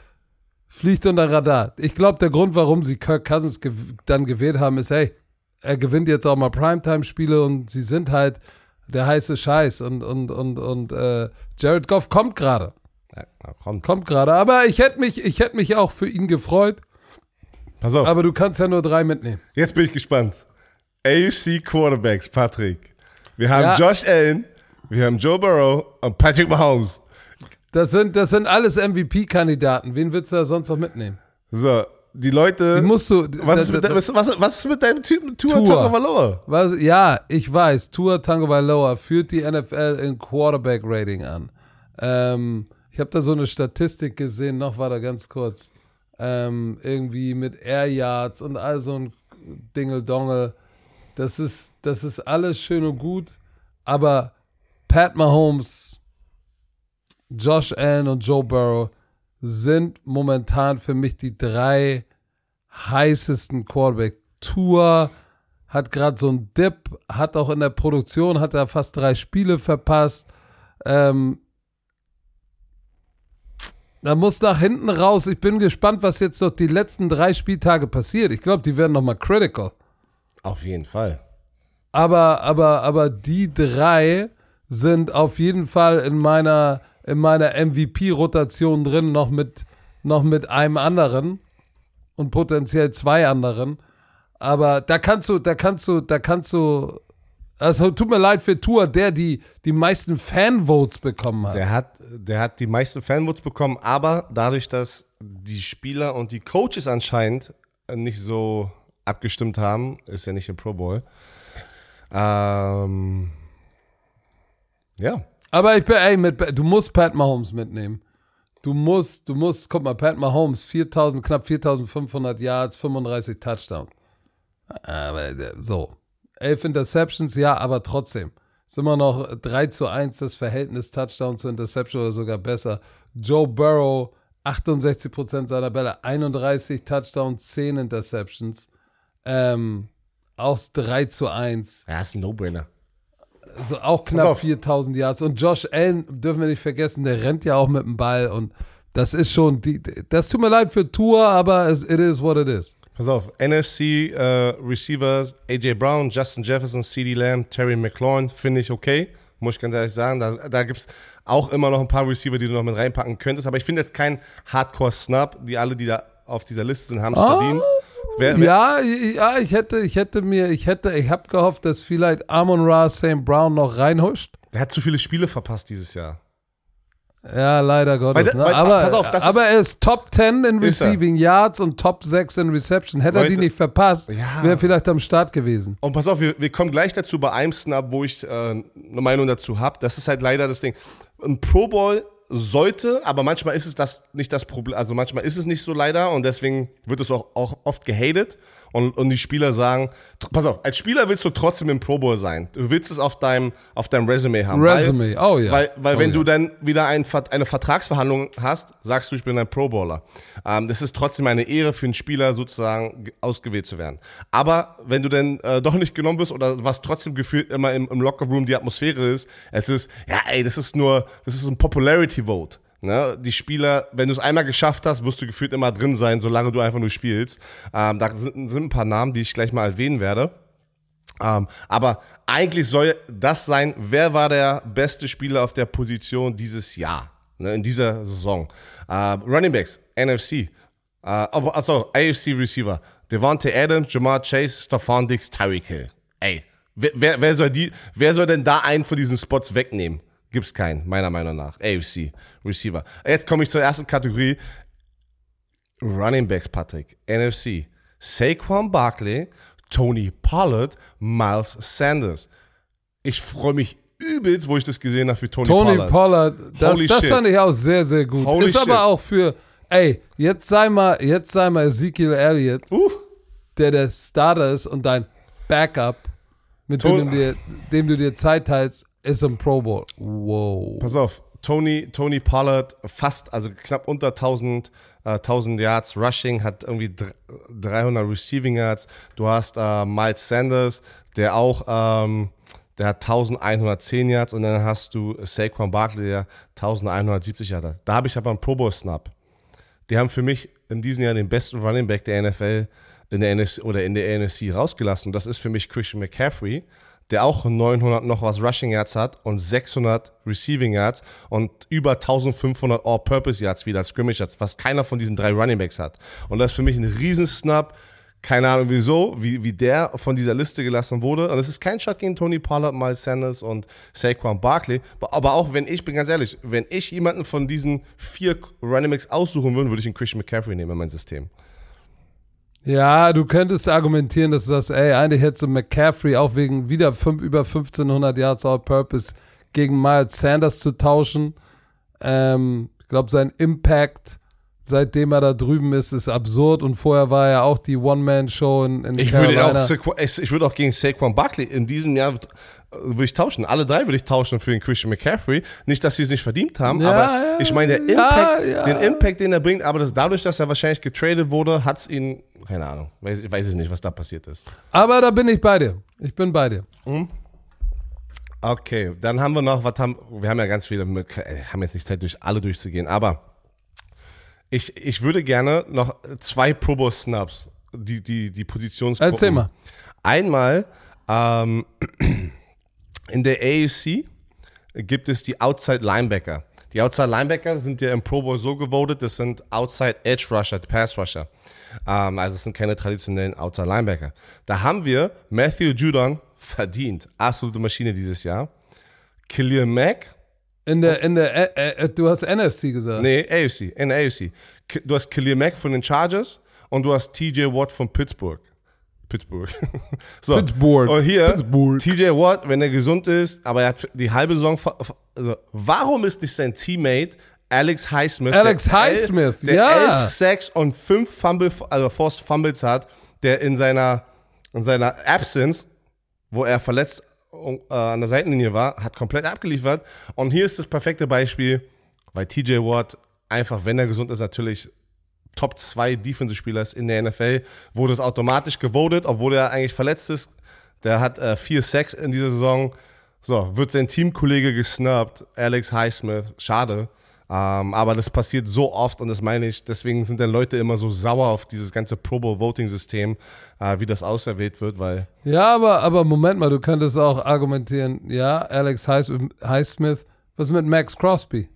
fliegt unter Radar. Ich glaube, der Grund, warum sie Kirk Cousins gew dann gewählt haben, ist, hey, er gewinnt jetzt auch mal Primetime-Spiele und sie sind halt der heiße Scheiß und, und, und, und äh, Jared Goff kommt gerade. Ja, kommt. Kommt gerade. Aber ich hätte mich, ich hätte mich auch für ihn gefreut. Pass auf. Aber du kannst ja nur drei mitnehmen. Jetzt bin ich gespannt. AFC Quarterbacks, Patrick. Wir haben ja. Josh Allen, wir haben Joe Burrow und Patrick Mahomes. Das sind, das sind alles MVP-Kandidaten. Wen willst du da sonst noch mitnehmen? So, die Leute. Die musst du. Was, ist mit, was, was, ist mit deinem Typen Tua, Tua. Tango Valoa? Was, ja, ich weiß. Tua Tango Valoa führt die NFL in Quarterback-Rating an. Ähm, ich habe da so eine Statistik gesehen, noch war da ganz kurz ähm, irgendwie mit Air Yards und all so ein Dingeldongel. Das ist, das ist alles schön und gut, aber Pat Mahomes, Josh Allen und Joe Burrow sind momentan für mich die drei heißesten Quarterback, Tour, hat gerade so einen Dip, hat auch in der Produktion, hat er fast drei Spiele verpasst. Ähm, da muss nach hinten raus. Ich bin gespannt, was jetzt noch die letzten drei Spieltage passiert. Ich glaube, die werden nochmal critical. Auf jeden Fall. Aber, aber, aber die drei sind auf jeden Fall in meiner, in meiner MVP-Rotation drin, noch mit, noch mit einem anderen und potenziell zwei anderen. Aber da kannst du, da kannst du, da kannst du. Also tut mir leid für Tour, der die die meisten Fanvotes bekommen hat. Der hat, der hat die meisten Fanvotes bekommen, aber dadurch, dass die Spieler und die Coaches anscheinend nicht so abgestimmt haben, ist er nicht im Pro Bowl. Ähm, ja. Aber ich bin, ey, mit, du musst Pat Mahomes mitnehmen. Du musst, du musst, guck mal, Pat Mahomes, 4000, knapp 4500 Yards, 35 Touchdowns. Aber äh, so. Elf Interceptions, ja, aber trotzdem. Ist immer noch 3 zu 1 das Verhältnis Touchdown zu Interception oder sogar besser. Joe Burrow, 68% seiner Bälle, 31 Touchdowns, 10 Interceptions. Ähm, auch 3 zu 1. Ja, ist ein No-Brainer. Also auch knapp 4000 Yards. Und Josh Allen dürfen wir nicht vergessen, der rennt ja auch mit dem Ball. Und das ist schon, die, das tut mir leid für Tour, aber es, it is what it is. Pass auf, NFC äh, Receivers, AJ Brown, Justin Jefferson, CD Lamb, Terry McLaurin, finde ich okay. Muss ich ganz ehrlich sagen. Da, da gibt es auch immer noch ein paar Receiver, die du noch mit reinpacken könntest. Aber ich finde jetzt kein Hardcore-Snub. Die alle, die da auf dieser Liste sind, haben es Ah. verdient. Wer, wer, Ja, ja, ich hätte, ich hätte mir, ich hätte, ich habe gehofft, dass vielleicht Amon Ra St. Brown noch reinhuscht. Der hat zu viele Spiele verpasst dieses Jahr. Ja, leider Gottes. Weil- ne? weil- aber, pass auf, das aber er ist Top 10 in Ist er. Receiving Yards und Top 6 in Reception. Hätte er die nicht verpasst, Ja. wäre er vielleicht am Start gewesen. Und pass auf, wir, wir kommen gleich dazu bei einem Snub, wo ich äh, eine Meinung dazu habe. Das ist halt leider das Ding. Ein Pro Bowl sollte, aber manchmal ist es das nicht das Problem. Also manchmal ist es nicht so leider und deswegen wird es auch, auch oft gehatet. Und, und die Spieler sagen, pass auf, als Spieler willst du trotzdem im Pro Bowl sein. Du willst es auf deinem, auf deinem Resume haben. Resume, weil, oh ja. Weil, weil Oh wenn ja. du dann wieder ein, eine Vertragsverhandlung hast, sagst du, ich bin ein Pro Bowler. Ähm, das ist trotzdem eine Ehre für einen Spieler, sozusagen ge- ausgewählt zu werden. Aber wenn du dann äh, doch nicht genommen wirst oder was trotzdem gefühlt immer im, im Lockerroom die Atmosphäre ist, es ist, ja ey, das ist nur, das ist ein Popularity Vote. Ne? Die Spieler, wenn du es einmal geschafft hast, wirst du gefühlt immer drin sein, solange du einfach nur spielst. Ähm, da sind, sind ein paar Namen, die ich gleich mal erwähnen werde. Ähm, aber eigentlich soll das sein, wer war der beste Spieler auf der Position dieses Jahr, ne, in dieser Saison. Äh, Running Backs, NFC, äh, achso, AFC Receiver, Devontae Adams, Jamar Chase, Stephon Diggs, Tyreek Hill. Ey, wer, wer, wer, soll die, wer soll denn da einen von diesen Spots wegnehmen? Gibt's keinen, meiner Meinung nach. AFC Receiver. Jetzt komme ich zur ersten Kategorie. Running Backs, Patrick. NFC. Saquon Barkley, Tony Pollard, Miles Sanders. Ich freue mich übelst, wo ich das gesehen habe für Tony, Tony Pollard. Pollard, das, Holy das shit. fand ich auch sehr, sehr gut. Holy ist shit. aber auch für, ey, jetzt sei mal, jetzt sei mal Ezekiel Elliott, Uh, der der Starter ist und dein Backup, mit dem du, dir, dem du dir Zeit teilst, ist im Pro Bowl. Wow. pass auf, Tony, Tony Pollard fast, also knapp unter 1000, äh, 1000 Yards Rushing, hat irgendwie dr- 300 Receiving Yards. Du hast äh, Miles Sanders, der auch, ähm, der hat 1110 Yards und dann hast du Saquon Barkley, der 1170 Yards hat. Da habe ich aber einen Pro Bowl Snap. Die haben für mich in diesem Jahr den besten Running Back der NFL in der NFC oder in der NFC rausgelassen. Das ist für mich Christian McCaffrey, der auch 900 noch was Rushing Yards hat und 600 Receiving Yards und über 1500 All-Purpose Yards wieder Scrimmage Yards, was keiner von diesen drei Running Backs hat. Und das ist für mich ein Riesensnap. Keine Ahnung wieso, wie, wie der von dieser Liste gelassen wurde. Und es ist kein Shot gegen Tony Pollard, Miles Sanders und Saquon Barkley. Aber auch wenn ich, bin ganz ehrlich, wenn ich jemanden von diesen vier Running Backs aussuchen würde, würde ich einen Christian McCaffrey nehmen in mein System. Ja, du könntest argumentieren, dass du sagst, ey, eigentlich hättest du McCaffrey auch wegen wieder fünf, über 1500 Yards All-Purpose gegen Miles Sanders zu tauschen. Ähm, ich glaube, sein Impact, seitdem er da drüben ist, ist absurd und vorher war ja auch die One-Man-Show in, in Ich würde, Carolina. auch, Saquon- ich würde auch gegen Saquon Barkley in diesem Jahr äh, würde ich tauschen. Alle drei würde ich tauschen für den Christian McCaffrey. Nicht, dass sie es nicht verdient haben, Ja, aber ja, ich meine, der Impact, ja. den Impact, den er bringt, aber das, dadurch, dass er wahrscheinlich getradet wurde, hat es ihn keine Ahnung. Weiß, ich weiß es nicht, was da passiert ist. Aber da bin ich bei dir. Ich bin bei dir. Okay, dann haben wir noch, was haben, wir haben ja ganz viele, äh, haben jetzt nicht Zeit, durch alle durchzugehen, aber ich, ich würde gerne noch zwei Pro Bowl Snubs, die, die, die Positionsgruppen. Erzähl mal. Einmal, ähm, in der AFC gibt es die Outside Linebacker. Die Outside Linebacker sind ja im Pro Bowl so gewotet, das sind Outside Edge Rusher, Pass Rusher. Ähm, also es sind keine traditionellen Outside Linebacker. Da haben wir Matthew Judon verdient. Absolute Maschine dieses Jahr. Khalil Mack. In der, in der, äh, äh, du hast NFC gesagt. Nee, AFC, in der AFC. Du hast Khalil Mack von den Chargers und du hast TJ Watt von Pittsburgh. Pittsburgh. so. Pittsburgh. Und hier, Pittsburgh. TJ Watt, wenn er gesund ist, aber er hat die halbe Saison. Also, warum ist nicht sein Teammate Alex Highsmith? Alex der Highsmith, der ja. elf Sacks und fünf Fumble, also Forced Fumbles hat, der in seiner, in seiner Absence, wo er verletzt äh, an der Seitenlinie war, hat komplett abgeliefert. Und hier ist das perfekte Beispiel, weil TJ Watt einfach, wenn er gesund ist, natürlich Top 2 Defensive-Spieler ist in der NFL, wurde es automatisch gewotet, obwohl er eigentlich verletzt ist. Der hat äh, vier Sacks in dieser Saison. So, wird sein Teamkollege gesnubbt, Alex Highsmith. Schade. Ähm, aber das passiert so oft und das meine ich, deswegen sind dann Leute immer so sauer auf dieses ganze Pro Bowl Voting-System, äh, wie das auserwählt wird, weil Ja, aber, aber Moment mal, du könntest auch argumentieren, ja, Alex Highsmith, was mit Max Crosby?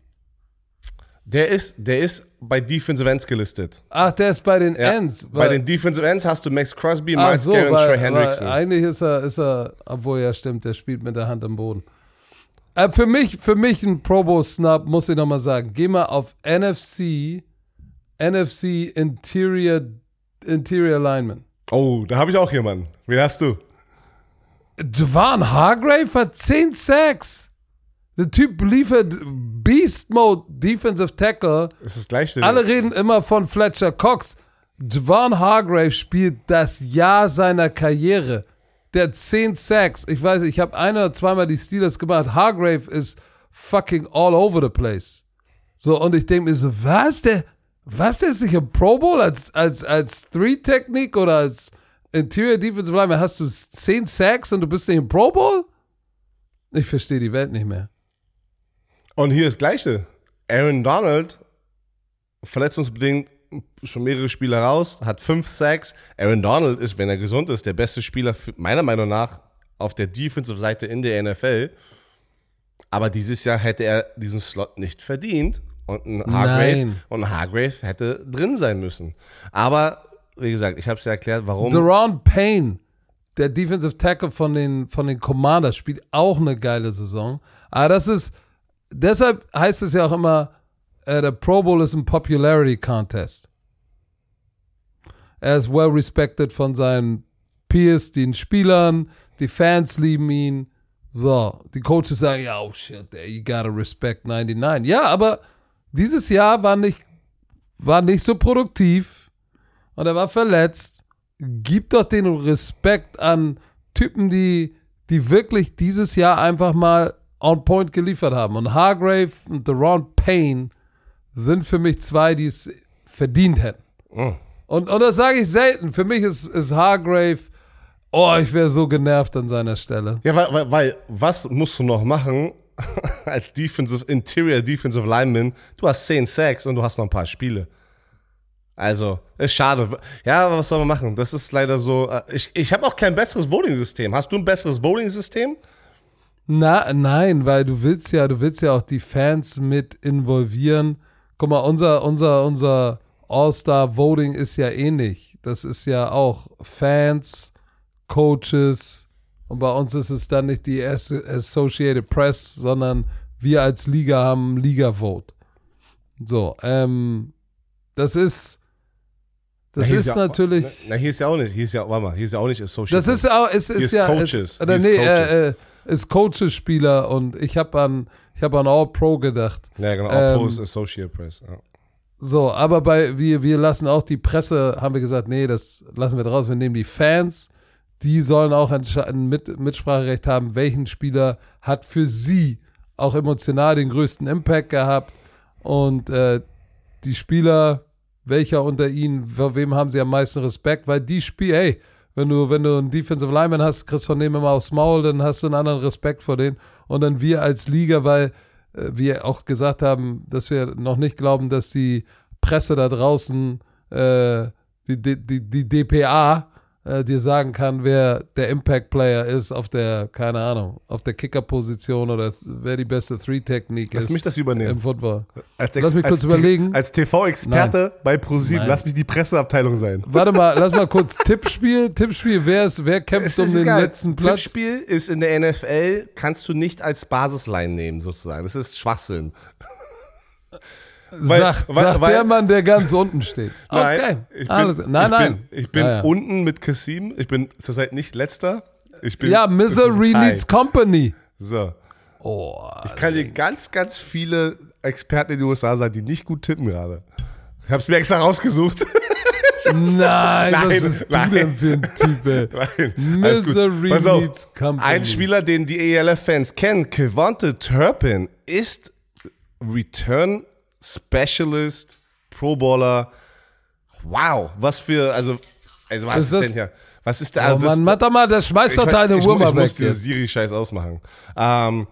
der ist, der ist bei Defensive Ends gelistet. Ach, der ist bei den Ja, Ends. bei den Defensive Ends hast du Max Crosby, Miles so, Garrett und Trey Hendrickson. eigentlich ist er, ist er, obwohl ja stimmt, der spielt mit der Hand am Boden. Äh, für mich, für mich ein Pro Bowl Snub, muss ich nochmal sagen. Geh mal auf NFC, NFC Interior, Interior Lineman. Oh, da habe ich auch jemanden. Wen hast du? Javon Hargrave hat 10 Sacks. Der Typ liefert Beast Mode Defensive Tackle. Das ist das gleiche. Alle reden immer von Fletcher Cox. Javon Hargrave spielt das Jahr seiner Karriere. Der hat 10 Sacks. Ich weiß, ich habe ein oder zweimal die Steelers gemacht. Hargrave ist fucking all over the place. So, und ich denke mir so, was, der, was, der ist nicht im Pro Bowl als, als, als Three-Technik oder als Interior Defensive Lineman? Hast du 10 Sacks und du bist nicht im Pro Bowl? Ich verstehe die Welt nicht mehr. Und hier das Gleiche. Aaron Donald, verletzungsbedingt schon mehrere Spiele raus, hat fünf Sacks. Aaron Donald ist, wenn er gesund ist, der beste Spieler, für, meiner Meinung nach, auf der Defensive-Seite in der NFL. Aber dieses Jahr hätte er diesen Slot nicht verdient. Und ein Hargrave, Nein. und ein Hargrave hätte drin sein müssen. Aber, wie gesagt, ich habe es ja erklärt, warum. Deron Payne, der Defensive Tackle von den, von den Commanders, spielt auch eine geile Saison. Aber das ist, deshalb heißt es ja auch immer, äh, der Pro Bowl ist ein Popularity Contest. Er ist well respected von seinen Peers, den Spielern, die Fans lieben ihn. So, die Coaches sagen, ja, oh shit, you gotta respect 99. Ja, aber dieses Jahr war nicht, war nicht so produktiv und er war verletzt. Gib doch den Respekt an Typen, die, die wirklich dieses Jahr einfach mal on point geliefert haben. Und Hargrave und Deron Payne sind für mich zwei, die es verdient hätten. Oh. Und, und das sage ich selten. Für mich ist, ist Hargrave, oh, ich wäre so genervt an seiner Stelle. Ja, weil, weil, weil was musst du noch machen als Defensive, Interior Defensive Lineman? Du hast 10 Sacks und du hast noch ein paar Spiele. Also, ist schade. Ja, aber was soll man machen? Das ist leider so. äh, Ich, ich habe auch kein besseres Voting-System. Hast du ein besseres Voting-System? Na, nein, weil du willst ja, du willst ja auch die Fans mit involvieren. Guck mal, unser, unser, unser All-Star-Voting ist ja ähnlich. Das ist ja auch Fans, Coaches und bei uns ist es dann nicht die As- Associated Press, sondern wir als Liga haben Liga-Vote. So, ähm, das ist, das Na, ist ja, natürlich. Na, hier ist ja auch nicht. Hier ist ja, warte mal, hier ist ja auch nicht Associate. Das ist auch, es ist, ist ja, Coaches. Es, oder nee, ist Coaches. äh, äh, ist Coaches-Spieler und ich habe an, ich habe an All Pro gedacht. Ja, genau. ähm, Post Associate Press. Ja. So, aber bei, wir, wir lassen auch die Presse, haben wir gesagt, nee, das lassen wir draus. Wir nehmen die Fans, die sollen auch ein mit, Mitspracherecht haben, welchen Spieler hat für sie auch emotional den größten Impact gehabt. Und äh, die Spieler, welcher unter ihnen, vor wem haben sie am meisten Respekt, weil die Spiel, ey, wenn du, wenn du einen Defensive Lineman hast, kriegst von dem immer aufs Maul, dann hast du einen anderen Respekt vor denen. Und dann wir als Liga, weil äh, wir auch gesagt haben, dass wir noch nicht glauben, dass die Presse da draußen, äh, die, die, die, die DPA, äh, dir sagen kann, wer der Impact-Player ist auf der, keine Ahnung, auf der Kicker-Position oder wer die beste Three-Technik ist. Lass mich das übernehmen. Im Football. Als Lass mich kurz als überlegen. Als TV-Experte bei ProSieben, Nein. lass mich die Presseabteilung sein. Warte mal, lass mal kurz Tippspiel. Tippspiel, wer ist, wer kämpft um den letzten Platz? Tippspiel ist in der NFL, kannst du nicht als Basisline nehmen, sozusagen. Das ist Schwachsinn. weil- sagt weil- sagt weil- der Mann, der ganz unten steht. Okay. Nein, ich bin, Alles, nein, ich nein. Bin, ich bin Ja, unten mit Kassim. Ich bin zurzeit nicht letzter. Ich bin, Ja, Misery. Leads Company. So. Oh, Ich kann dir ganz, ganz viele Experten in den USA sagen, die nicht gut tippen gerade. Ich hab's mir extra rausgesucht. nein, Nein, was bist nein. du denn für ein Typ, ey? Nein. Misery Pass auf. Leads Company. Ein Spieler, den die ELF-Fans kennen, Kevonte Turpin, ist Return Specialist, Pro Bowler. Wow, was für, also, also was Ist ist, das- denn hier? Was ist da? Oh Also das- Mann, mach doch mal, das schmeißt doch ich, deine ich, ich, Uhr ich mal weg. muss diese. Siri-Scheiß ausmachen. Ähm,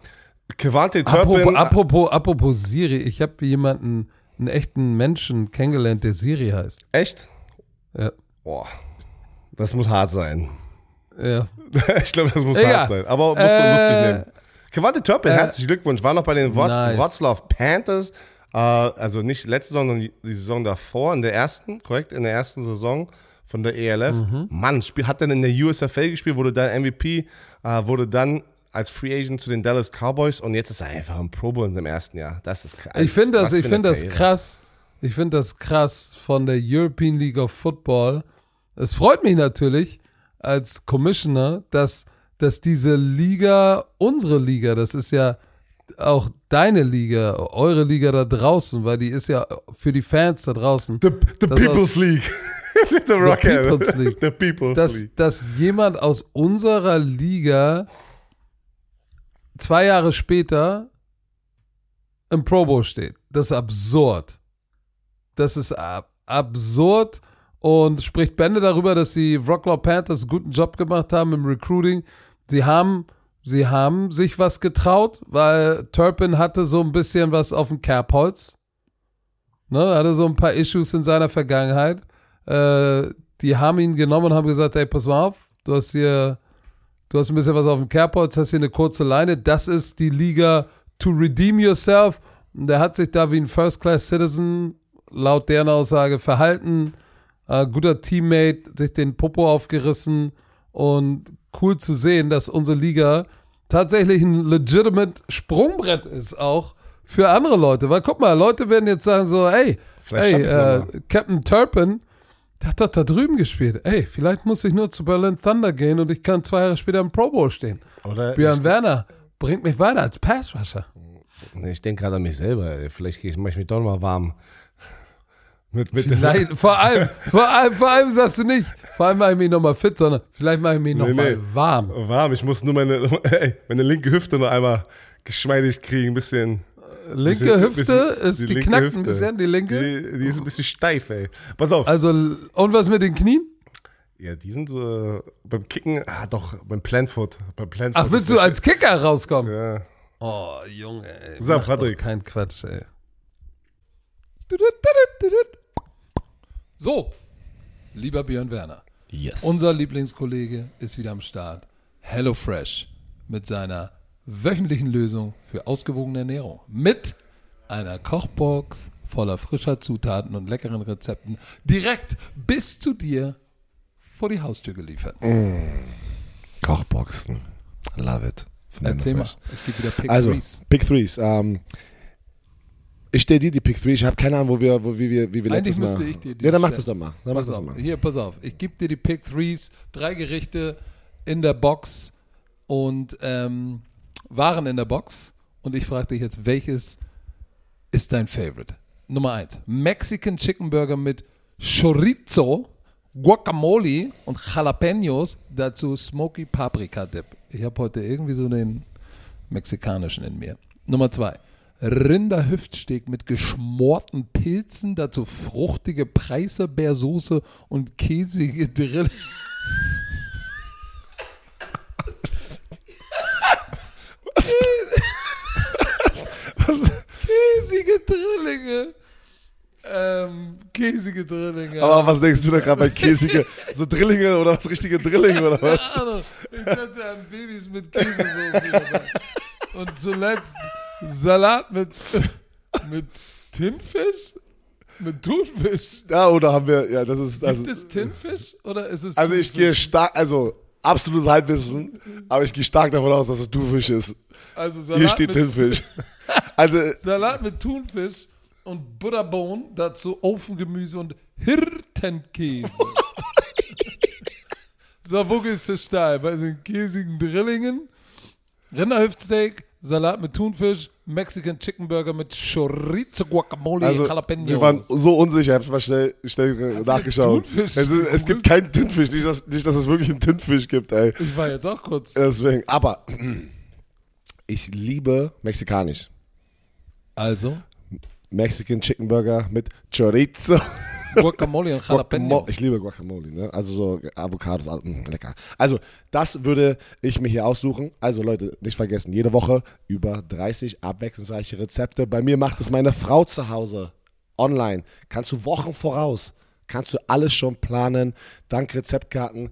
Apropos, Turpin. apropos, apropos Siri, ich habe jemanden, einen echten Menschen kennengelernt, der Siri heißt. Echt? Ja. Boah, das muss hart sein. ja. ich glaube, das muss Egal. hart sein. Aber musst du Äh, lustig nehmen. Kevonte Turpin, äh, herzlichen Glückwunsch. War noch bei den Wrot nice. Wroclaw Panthers. Äh, also nicht letzte Saison, sondern die, Saison davor, in der ersten, korrekt, in der ersten Saison von der ELF. Mhm. Mann, Spiel, hat dann in der USFL gespielt, wurde dann MVP, äh, wurde dann als Free Agent zu den Dallas Cowboys und jetzt ist er einfach im Pro Bowl in dem ersten Jahr. Das ist krass. Ich finde das, ich finde das Karriere. krass. Ich finde das krass von der European League of Football. Es freut mich natürlich als Commissioner, dass, dass diese Liga, unsere Liga, das ist ja auch deine Liga, eure Liga da draußen, weil die ist ja für die Fans da draußen, The, the People's aus- League. the Rocket. People's League. The People's dass, League. dass jemand aus unserer Liga zwei Jahre später im Pro Bowl steht. Das ist absurd. Das ist ab absurd und spricht Bände darüber, dass die Wroclaw Panthers einen guten Job gemacht haben im Recruiting. Sie haben, sie haben sich was getraut, weil Turpin hatte so ein bisschen was auf dem Kerbholz. Ne, hatte so ein paar Issues in seiner Vergangenheit. Äh, die haben ihn genommen und haben gesagt, ey, pass mal auf, du hast hier, du hast ein bisschen was auf dem Kerbholz, hast hier eine kurze Leine. Das ist die Liga to redeem yourself. Und der hat sich da wie ein First-Class-Citizen laut deren Aussage verhalten. Äh, guter Teammate, sich den Popo aufgerissen und cool zu sehen, dass unsere Liga tatsächlich ein legitimate Sprungbrett ist auch für andere Leute. Weil guck mal, Leute werden jetzt sagen so, ey, ey, äh, Captain Turpin, der hat doch da drüben gespielt. Ey, vielleicht muss ich nur zu Berlin Thunder gehen und ich kann zwei Jahre später im Pro Bowl stehen. Oder Björn Werner bringt mich weiter als Pass-Rusher. Ich denke gerade an mich selber. Vielleicht gehe ich, mich doch mal warm. Mit, mit Vielleicht, vor allem, vor allem, vor allem sagst du nicht, vor allem mache ich mich nochmal fit, sondern vielleicht mache ich mich nochmal nee. warm. warm. Ich muss nur meine, ey, meine linke Hüfte noch einmal geschmeidig kriegen. Ein bisschen. Linke bisschen- Hüfte bisschen- ist, die, linke knackt Hüfte. ein bisschen, die linke. Die, die ist ein bisschen steif, ey. Pass auf. Also, und was mit den Knien? ja, die sind so beim Kicken, ah doch, beim Planfoot. Beim Planfoot Ach, willst du als Kicker rauskommen? Ja. Oh, Junge, ey. So, Patrick. Kein Quatsch, ey. So, lieber Björn Werner. Yes. Unser Lieblingskollege ist wieder am Start. HelloFresh mit seiner wöchentlichen Lösung für ausgewogene Ernährung. Mit einer Kochbox voller frischer Zutaten und leckeren Rezepten direkt bis zu dir vor die Haustür geliefert. Kochboxen. Love it. Erzähl mal, es gibt wieder Pick Also, Threes. Pick Threes. Ähm, ich stelle dir die Pick Three. Ich habe keine Ahnung, wo wir, wo, wie wir, wie wir Eigentlich letztes Mal. müsste ich dir die Ja, dann mach das doch mal. Dann Pass mach das auf, mal. hier, pass auf. Ich gebe dir die Pick Threes, drei Gerichte in der Box und ähm, Waren in der Box. Und ich frage dich jetzt, welches ist dein Favorite? Nummer eins: Mexican Chicken Burger mit Chorizo, Guacamole und Jalapenos. Dazu Smoky Paprika Dip. Ich habe heute irgendwie so den mexikanischen in mir. Nummer zwei: Rinderhüftsteak mit geschmorten Pilzen, dazu fruchtige Preiselbeersoße und käsige Drill. Käsige Drillinge. Ähm, käsige Drillinge. Aber was denkst du da gerade bei käsige, so Drillinge oder was, richtige Drillinge oder was? Keine Ahnung. Ich hatte an Babys mit Käsesoße. Und zuletzt Salat mit, mit Tinfisch? Mit Thunfisch? Ja, oder haben wir, ja, das ist, Gibt also, es Tinfisch oder ist es also ich gehe stark, also absolutes Halbwissen, aber ich gehe stark davon aus, dass es Thunfisch ist. also Salat Hier steht mit, Tinfisch. Also, Salat mit Thunfisch und Butterbohnen, dazu Ofengemüse und Hirtenkäse. so, wo gehst du steil? Bei den käsigen Drillingen, Rinderhüftsteak, Salat mit Thunfisch, Mexican Chicken Burger mit Chorizo, Guacamole, also Jalapenos. wir waren so unsicher, ich habe mal schnell, schnell nachgeschaut. Es, ist, es gibt keinen Tinfisch, nicht dass, nicht, dass es wirklich einen Tinfisch gibt, ey. ich war jetzt auch kurz. Deswegen, aber ich liebe mexikanisch. Also, Mexican Chicken Burger mit Chorizo. Guacamole und. Jalapenos. Ich liebe Guacamole, ne? Also so Avocados, mh, lecker. Also, das würde ich mir hier aussuchen. Also Leute, nicht vergessen, jede Woche über 30 abwechslungsreiche Rezepte. Bei mir macht es meine Frau zu Hause online. Kannst du Wochen voraus. Kannst du alles schon planen. Dank Rezeptkarten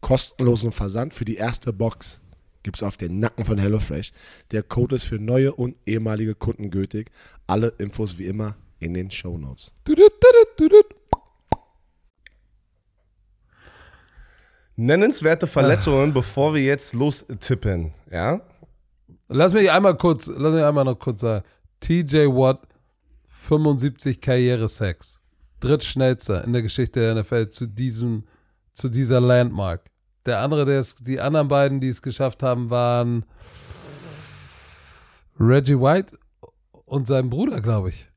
Kostenlosen Versand für die erste Box gibt es auf den Nacken von HelloFresh. Der Code ist für neue und ehemalige Kunden gültig. Alle Infos wie immer in den Show Notes. Nennenswerte Ah. Verletzungen, bevor wir jetzt lostippen. Ja? Lass mich einmal kurz, lass mich einmal noch kurz sagen. TJ Watt, 75 Karriere-Sex. Drittschnellster in der Geschichte der NFL zu diesem, zu dieser Landmark. Der andere, der es, die anderen beiden, die es geschafft haben, waren Reggie White und sein Bruder, glaube ich.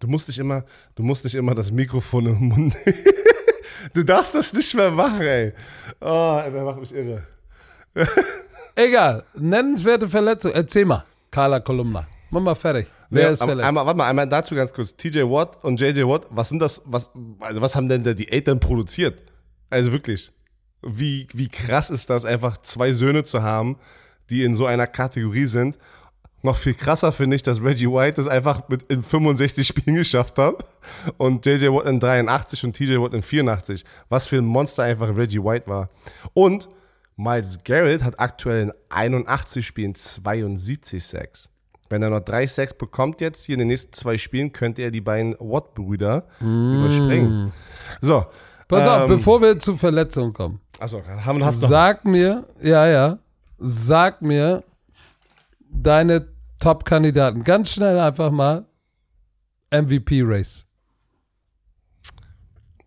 Du musst nicht immer, du musst nicht immer das Mikrofon im Mund. du darfst das nicht mehr machen, ey. Oh, der macht mich irre. Egal, nennenswerte Verletzung. Erzähl mal, Carla Kolumna. Mach mal fertig. Wer Ja, ist verletzt? einmal, warte mal, einmal dazu ganz kurz. TJ Watt und JJ Watt, was sind das, was, also was haben denn da die Eltern produziert? Also wirklich. Wie, wie krass ist das, einfach zwei Söhne zu haben, die in so einer Kategorie sind. Noch viel krasser finde ich, dass Reggie White das einfach mit in 65 Spielen geschafft hat und JJ Watt in 83 und TJ Watt in 84. Was für ein Monster einfach Reggie White war. Und Miles Garrett hat aktuell in 81 Spielen 72 Sacks. Wenn er noch drei Sacks bekommt jetzt hier in den nächsten zwei Spielen, könnte er die beiden Watt-Brüder überspringen. So. Pass auf, ähm, bevor wir zu Verletzungen kommen. Achso, haben, hast du Sag mir, ja, ja, sag mir deine Top-Kandidaten. Ganz schnell einfach mal MVP-Race.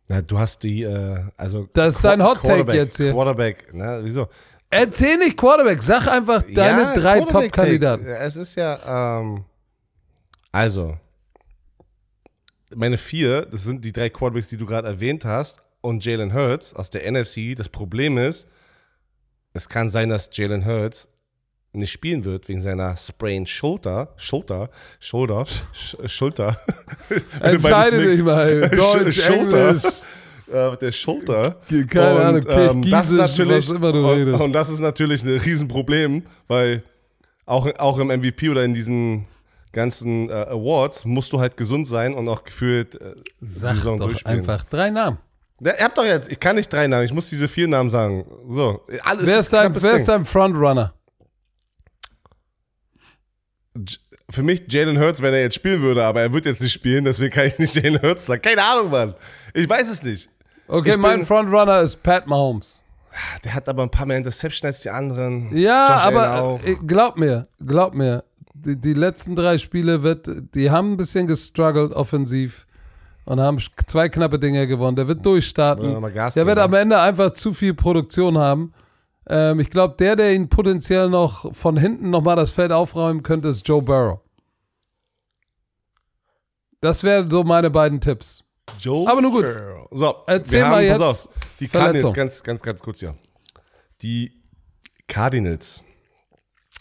Na, du hast die, äh, also. Das ist dein Hot Take jetzt hier. Quarterback, ne, wieso? Erzähl nicht Quarterback, sag einfach deine Ja, drei. Top-Kandidaten. Es ist ja, ähm, also, meine vier, das sind die drei Quarterbacks, die du gerade erwähnt hast, und Jalen Hurts aus der NFC. Das Problem ist, es kann sein, dass Jalen Hurts nicht spielen wird wegen seiner sprained Schulter, Schulter, Schulter, Sch Schulter. Entscheide dich mal. Deutsch, Schulter. Englisch. Äh, der Schulter. Keine Ahnung, Und, ähm, das ist natürlich, was immer du und, redest. und das ist natürlich ein Riesenproblem, weil auch, auch im MVP oder in diesen ganzen äh, Awards musst du halt gesund sein und auch gefühlt äh, die Sag Saison doch durchspielen. einfach drei Namen. Ihr habt doch jetzt, ich kann nicht drei Namen, ich muss diese vier Namen sagen. So, alles Wer ist dein, wer ist dein Frontrunner? Für mich Jalen Hurts, wenn er jetzt spielen würde, aber er wird jetzt nicht spielen, deswegen kann ich nicht Jalen Hurts sagen. Keine Ahnung, Mann. Ich weiß es nicht. Okay, Ich mein bin- Frontrunner ist Pat Mahomes. Der hat aber ein paar mehr Interception als die anderen. Ja, Josh aber äh, glaub mir, glaub mir, die, die letzten drei Spiele wird, die haben ein bisschen gestruggelt offensiv und haben zwei knappe Dinge gewonnen. Der wird durchstarten. Gas Der wird am Ende einfach zu viel Produktion haben. Ähm, ich glaube, der, der ihn potenziell noch von hinten nochmal das Feld aufräumen könnte, ist Joe Burrow. Das wären so meine beiden Tipps. Joe Aber nun gut. Burrow. So, Erzähl haben, mal jetzt auf, die Cardinals, ganz, ganz, ganz kurz hier. Die Cardinals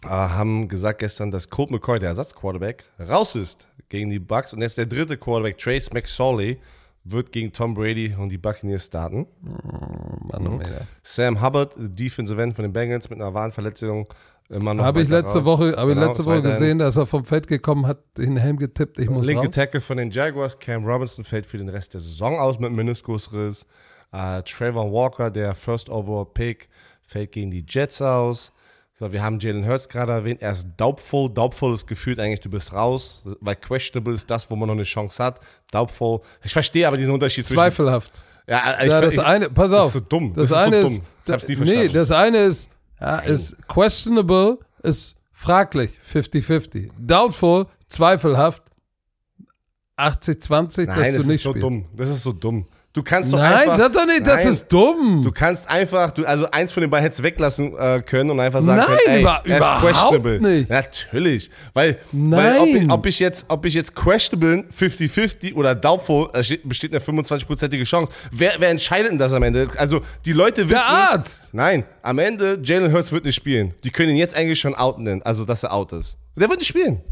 äh, haben gesagt gestern, dass Colt McCoy, der Ersatzquarterback, raus ist gegen die Bucks und jetzt der dritte Quarterback, Trace McSorley, wird gegen Tom Brady und die Buccaneers starten. Mann, oh, Mann. Sam Hubbard, Defensive End von den Bengals mit einer Warnverletzung, immer noch Habe ich letzte raus. Woche, habe ich Genau, letzte Woche gesehen, dass er vom Feld gekommen hat, den Helm getippt, ich muss Linke raus. Tackle von den Jaguars, Cam Robinson, fällt für den Rest der Saison aus mit Meniskusriss. Äh, Trevor Walker, der First Overall Pick, fällt gegen die Jets aus. So, wir haben Jalen Hurts gerade erwähnt, er ist doubtful. Doubtful ist gefühlt eigentlich, du bist raus, weil questionable ist das, wo man noch eine Chance hat. Doubtful. Ich verstehe aber diesen Unterschied zwischen. Zweifelhaft. Ja, ich, Ja, das ich, eine, pass das auf. ist so dumm. Das, Das ist so eine dumm. ist, Ich hab's nie nee, verstanden. das eine ist, ja, ist questionable, ist fraglich, 50-50. Doubtful, zweifelhaft, 80-20, dass du das nicht ist so spielst. dumm. Das ist so dumm. Du kannst doch Nein, einfach. sag doch nicht, das Nein. ist dumm. Du kannst einfach, du, also eins von den beiden hättest weglassen äh, können und einfach sagen Nein, können, ey, über- er ist überhaupt questionable. nicht. Natürlich, weil, weil ob, ich, Nein. ob ich jetzt, ob ich jetzt questionable 50-50 oder doubtful, besteht eine 25-prozentige Chance. Wer, wer entscheidet denn das am Ende? Also die Leute wissen. Der Arzt. Nein, am Ende Jalen Hurts wird nicht spielen. Die können ihn jetzt eigentlich schon outen, also dass er out ist. Der wird nicht spielen.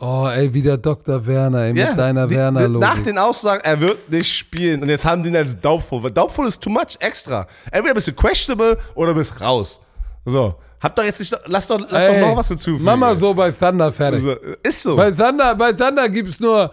Oh, ey, wie der Dr. Werner, ey, mit deiner die- Werner-Logik. Nach den Aussagen, er wird nicht spielen. Und jetzt haben die ihn als doubtful. Weil doubtful ist too much extra. Entweder bist du questionable oder bist raus. So. Hab doch jetzt nicht, lass doch, lass Ey, doch noch was hinzufügen. Mach mal so bei Thunder fertig. Also, ist so. Bei Thunder, bei Thunder gibt's nur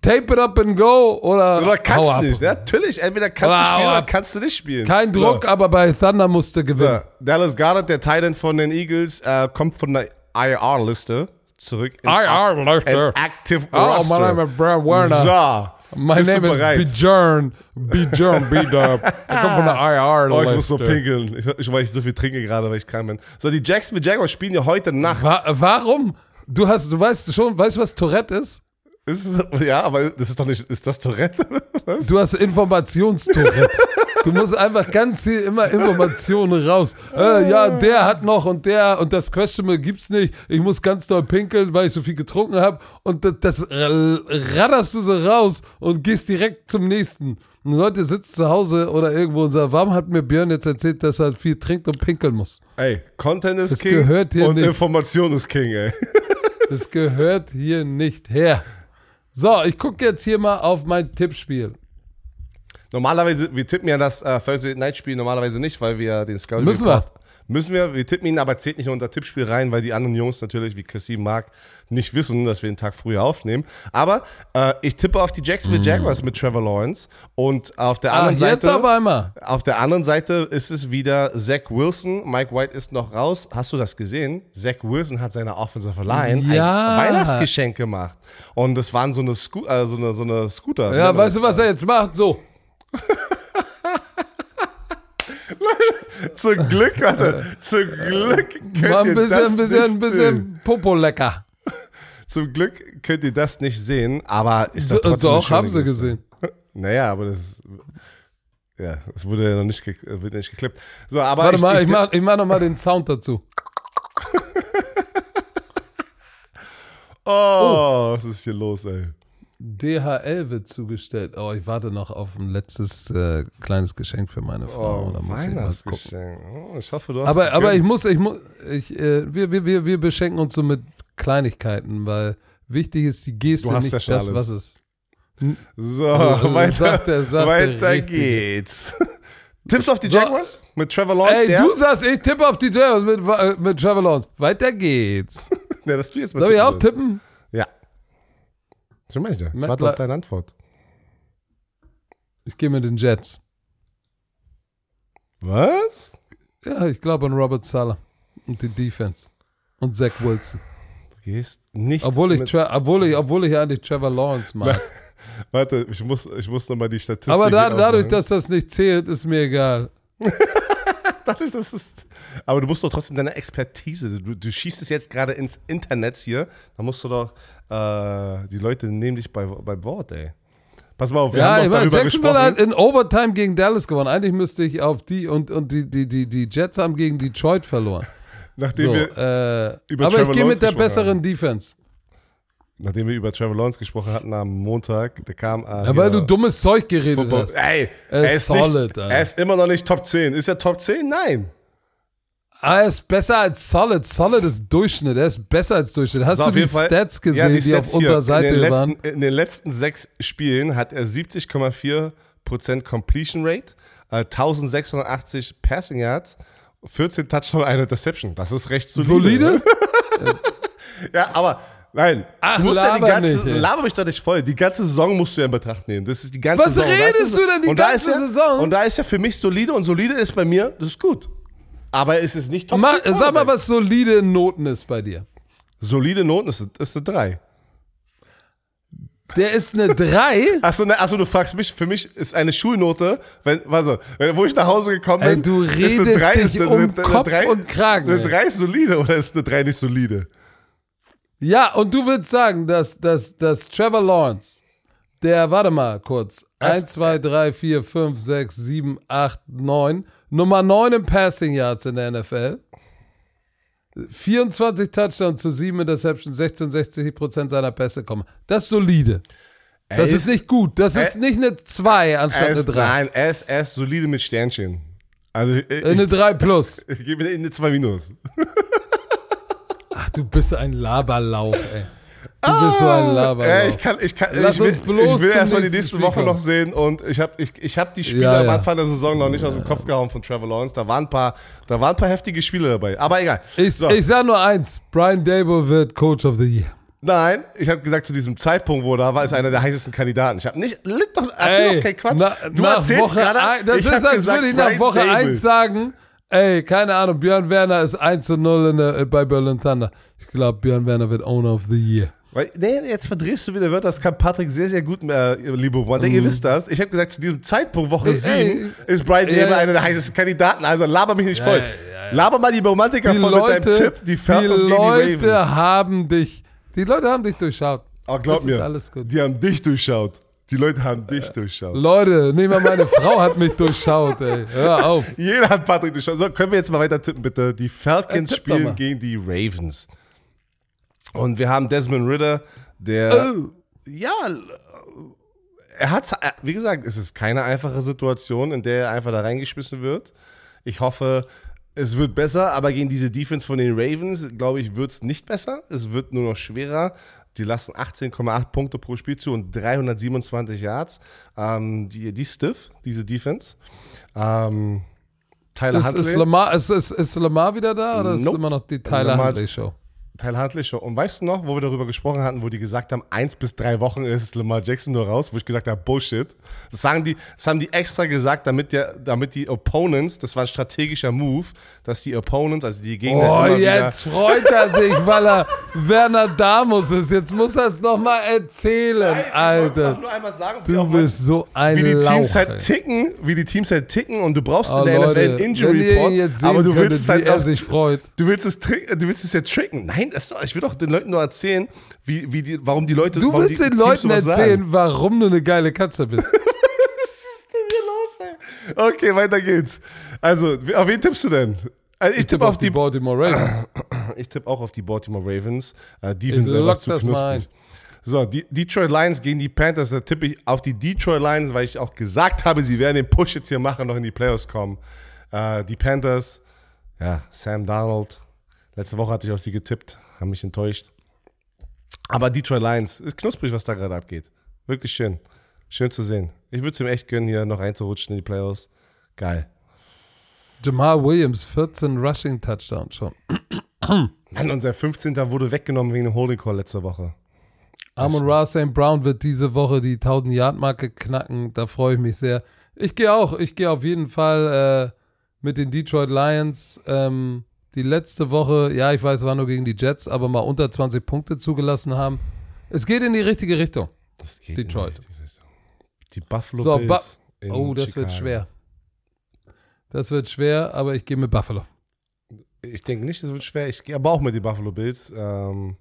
Tape it up and go oder, oder kannst ab. nicht. Ja, natürlich. Entweder kannst Oder du spielen oder kannst du nicht spielen. Kein Druck, So. aber bei Thunder musste gewinnen. So. Dallas Goddard, der Titan von den Eagles, äh, kommt von der IR-Liste zurück. ins IR Ak- Liste. ein Active Oh, Roster. my name is Brad Werner. My Bist du name bereit? is Björn. Björn, B-Dub. Ich komme von der IR Oh, ich muss so pinkeln. Ich, ich, weil ich so viel trinke gerade, weil ich krank bin. So, die Jacksonville Jaguars spielen ja heute Nacht. Wa warum? Du hast, du weißt schon, weißt du, was Tourette ist? Ist es, ja, aber das ist doch nicht, ist das Tourette? Du hast Informationstourette. Du musst einfach ganz viel immer Informationen raus. Äh, ja, der hat noch und der und das Questionable gibt's nicht. Ich muss ganz doll pinkeln, weil ich so viel getrunken habe. Und das, das radderst du so raus und gehst direkt zum nächsten. Und Leute sitzen zu Hause oder irgendwo und sagen, warum hat mir Björn jetzt erzählt, dass er viel trinkt und pinkeln muss? Ey, Content ist Das King gehört hier und nicht. Information ist King, ey. Das gehört hier nicht her. So, ich gucke jetzt hier mal auf mein Tippspiel. Normalerweise, wir tippen ja das äh, Thursday Night Spiel normalerweise nicht, weil wir den Scout Müssen wir. Müssen wir, wir tippen ihn, aber zählt nicht in unser Tippspiel rein, weil die anderen Jungs natürlich, wie Cassim Mark, nicht wissen, dass wir den Tag früher aufnehmen. Aber äh, ich tippe auf die Jacksonville Jaguars mit Trevor Lawrence und auf der. Ah, anderen jetzt Seite. auf einmal. Auf der anderen Seite ist es wieder Zach Wilson. Mike White ist noch raus. Hast du das gesehen? Zach Wilson hat seiner Offensive Line Ja. ein Weihnachtsgeschenk gemacht. Und das waren so eine, Sco äh, so eine, so eine Scooter. Ja, man weißt du, was er jetzt macht? So. Zum Glück, warte. Zum Glück könnt Mal ein ihr bisschen, das ein bisschen, ein nicht bisschen sehen. Popo lecker. Zum Glück könnt ihr das nicht sehen, aber ist doch Doch, trotzdem schöne haben sie gesehen. Naja, aber das. Ja, das wurde ja noch nicht, wird nicht geklippt. So, aber Warte ich, mal, ich, ich mach, ich mach noch mal den Sound dazu. Oh, was ist hier los, ey? DHL wird zugestellt. Oh, ich warte noch auf ein letztes äh, kleines Geschenk für meine Frau. Oh, muss ich. Weihnachtsgeschenk. Oh, ich hoffe, du hast Aber, aber ich muss, ich muss, ich, äh, wir, wir, wir, wir beschenken uns so mit Kleinigkeiten, weil wichtig ist die Geste, Du hast nicht ja das, alles. was es. So, Also, weiter, sagt er, sagt er weiter richtig. geht's. Tippst du auf die So. Jaguars? Mit Trevor Lawrence, Ey, der? du sagst, ich tippe auf die Jaguars mit, mit Trevor Lawrence. Weiter geht's. Ja, dass du jetzt mal Soll ich auch tippen? Ja. So meine ich warte auf deine Antwort. Ich gehe mit den Jets. Was? Ja, ich glaube an Robert Sala und die Defense. Und Zach Wilson. Du gehst nicht. Obwohl ich, obwohl ich, obwohl ich eigentlich Trevor Lawrence mag. Warte, ich muss, ich muss nochmal die Statistik. Aber da, dadurch, dass das nicht zählt, ist mir egal. Dadurch, dass es, aber du musst doch trotzdem deine Expertise, du, du schießt es jetzt gerade ins Internet hier, da musst du doch, äh, die Leute nehmen dich bei, beim Wort, ey. Pass mal auf, wir Ja, haben ich meine, darüber Jacksonville hat gesprochen. in Overtime gegen Dallas gewonnen. Eigentlich müsste ich auf die und, und die, die, die, die Jets haben gegen Detroit verloren. Nachdem, So, wir, äh, über aber ich Trevor gehe Lawrence mit der besseren Defense. Nachdem wir über Trevor Lawrence gesprochen hatten am Montag, da kam. Äh, Ja, weil du dummes Zeug geredet Football. hast. Ey, Er er ist nicht, solid, Alter. er ist immer noch nicht Top 10. Ist er Top 10? Nein. Ah, er ist besser als Solid. Solid ist Durchschnitt. Er ist besser als Durchschnitt. Hast So, du die Fall- Stats Ja, gesehen, die, Stats auf unserer. Seite in waren? letzten, in den letzten sechs Spielen hat er 70,4% Completion Rate, äh, 1680 Passing Yards, 14 Touchdown, eine Interception. Das ist recht solide. Solide? Ja, aber nein. Ach, du musst ja die ganze, nicht, laber mich doch nicht voll. Die ganze Saison musst du ja in Betracht nehmen. Das ist die ganze Was Saison. Da redest ist du denn die ganze ja, Saison? Und da ist ja für mich solide und solide ist bei mir, das ist gut. Aber es ist nicht Top Ma, 10 sag mal, was solide Noten ist bei dir. Solide Noten ist, ist eine 3. Der ist eine 3. Achso, ne, achso, du fragst mich, für mich ist eine Schulnote, wenn, also, wenn, wo ich nach Hause gekommen bin, Ey, du ist eine redest 3, dich ist eine, um eine, Kopf eine 3, und Kragen, Eine ey. 3 ist solide oder ist eine 3 nicht solide? Ja, und du würdest sagen, dass, dass, dass Trevor Lawrence, der, warte mal kurz, Was? 1, 2, 3, 4, 5, 6, 7, 8, 9, Nummer 9 im Passing Yards in der NFL, 24 Touchdowns zu 7 Interceptions, 66% seiner Pässe kommen. Das ist solide. Das Er ist, nicht gut. Das ist nicht eine 2 anstatt Er eine ist, 3. nein, er ist, er ist solide mit Sternchen. Also, ich, Eine 3 plus. ich gebe ihm eine 2 minus. Du bist ein Laberlauch, ey. Du bist so ein Laberlauch. Äh, ich kann, ich kann, Lass ich will, bloß ich will erstmal die nächste Woche noch sehen und ich habe ich, ich hab die Spiele Ja, am ja. Anfang der Saison noch nicht aus dem Kopf gehauen von Trevor Lawrence. Da waren ein paar, da waren ein paar heftige Spiele dabei. Aber egal. Ich, So. ich sag nur eins: Brian Dable wird Coach of the Year. Nein, ich habe gesagt, zu diesem Zeitpunkt, wo er da war, ist einer der heißesten Kandidaten. Ich habe nicht, leg doch, erzähl doch kein Quatsch. na- du erzählst Woche gerade, ein- Das ich ist, als gesagt, würde ich nach Woche Dable. 1 sagen: Ey, keine Ahnung, Björn Werner ist 1 zu 0 in der, bei Berlin Thunder. Ich glaube, Björn Werner wird Owner of the Year. Weil, nee, jetzt verdrehst du wieder Wörter, das kann Patrick sehr, sehr gut, äh, liebe Freunde. Ihr wisst das. Ich habe gesagt, zu diesem Zeitpunkt, Woche Mhm. Ey, 7, ey, ist Brian ja. einer der heißesten Kandidaten. Also laber mich nicht voll. ja, ja. Laber mal die Romantiker Die voll mit Leute, deinem Tipp, die die Falcons gegen die Leute Ravens. haben dich, die Leute haben dich durchschaut. Aber glaub das mir, ist alles gut. die haben dich durchschaut. Die Leute haben dich durchschaut. Leute, nehmen wir meine Frau hat mich durchschaut, ey. Hör auf. Jeder hat Patrick durchschaut. So, können wir jetzt mal weiter tippen, bitte. Die Falcons Ja, mal. spielen gegen die Ravens. Und wir haben Desmond Ritter, der. Oh. Ja, er hat, wie gesagt, es ist keine einfache Situation, in der er einfach da reingeschmissen wird. Ich hoffe, es wird besser, aber gegen diese Defense von den Ravens, glaube ich, wird es nicht besser. Es wird nur noch schwerer. Die lassen 18,8 Punkte pro Spiel zu und 327 Yards. Ähm, die, die ist stiff, diese Defense. Ähm, Tyler Ist, Huntley. ist, Lamar, ist, ist, ist Lamar wieder da oder ist es Nope. immer noch die Tyler Lamar- Huntley Show? Tyler Huntley Show. Und weißt du noch, wo wir darüber gesprochen hatten, wo die gesagt haben, eins bis drei Wochen ist Lamar Jackson nur raus, wo ich gesagt habe, Bullshit. Das, sagen die, das haben die extra gesagt, damit, der, damit die Opponents, das war ein strategischer Move, dass die Opponents, also die Gegner Oh, jetzt freut er sich, weil er Werner Damus ist. Jetzt muss er es nochmal erzählen, wollte Alter. nur einmal sagen, Du bist so ein wie die Lauch, Teams halt ey. ticken, wie die Teams halt ticken und du brauchst Oh, in der Leute, NFL einen Injury Report, aber du könntet, willst es wie halt auch, sich freut. du willst es du willst es ja tricken. Nein, das ist doch, ich will doch den Leuten nur erzählen, wie, wie die, warum die Leute, Du willst den Teams Leuten sowas sagen. erzählen, warum du eine geile Katze bist. denn hier los, ey? Okay, weiter geht's. Also, auf wen tippst du denn? Also ich, tippe auf die, Baltimore Ravens. ich tippe auch auf die Baltimore Ravens. Äh, Defense Ich einfach zu das mal knusprig. So, die Detroit Lions gegen die Panthers, da tippe ich auf die Detroit Lions, weil ich auch gesagt habe, sie werden den Push jetzt hier machen, noch in die Playoffs kommen. Äh, die Panthers, ja, Sam Darnold. Letzte Woche hatte ich auf sie getippt, haben mich enttäuscht. Aber Detroit Lions, ist knusprig, was da gerade abgeht. Wirklich schön. Schön zu sehen. Ich würde es ihm echt gönnen, hier noch reinzurutschen in die Playoffs. Geil. Jamal Williams, 14 Rushing Touchdowns schon. Mann, unser 15. wurde weggenommen wegen dem Holding Call letzte Woche. Amon Ra St. Brown wird diese Woche die 1000-Yard-Marke knacken. Da freue ich mich sehr. Ich gehe auch. Ich gehe auf jeden Fall äh, mit den Detroit Lions. Ähm, die letzte Woche, ja, ich weiß, war nur gegen die Jets, aber mal unter 20 Punkte zugelassen haben. Es geht in die richtige Richtung. Das geht Detroit. in die richtige Richtung. Die Buffalo So, Bills. Ba- Oh, das wird Chicago. schwer. Das wird schwer, aber ich gehe mit Buffalo. Ich denke nicht, das wird schwer. Ich gehe aber auch mit den Buffalo Bills. Ähm,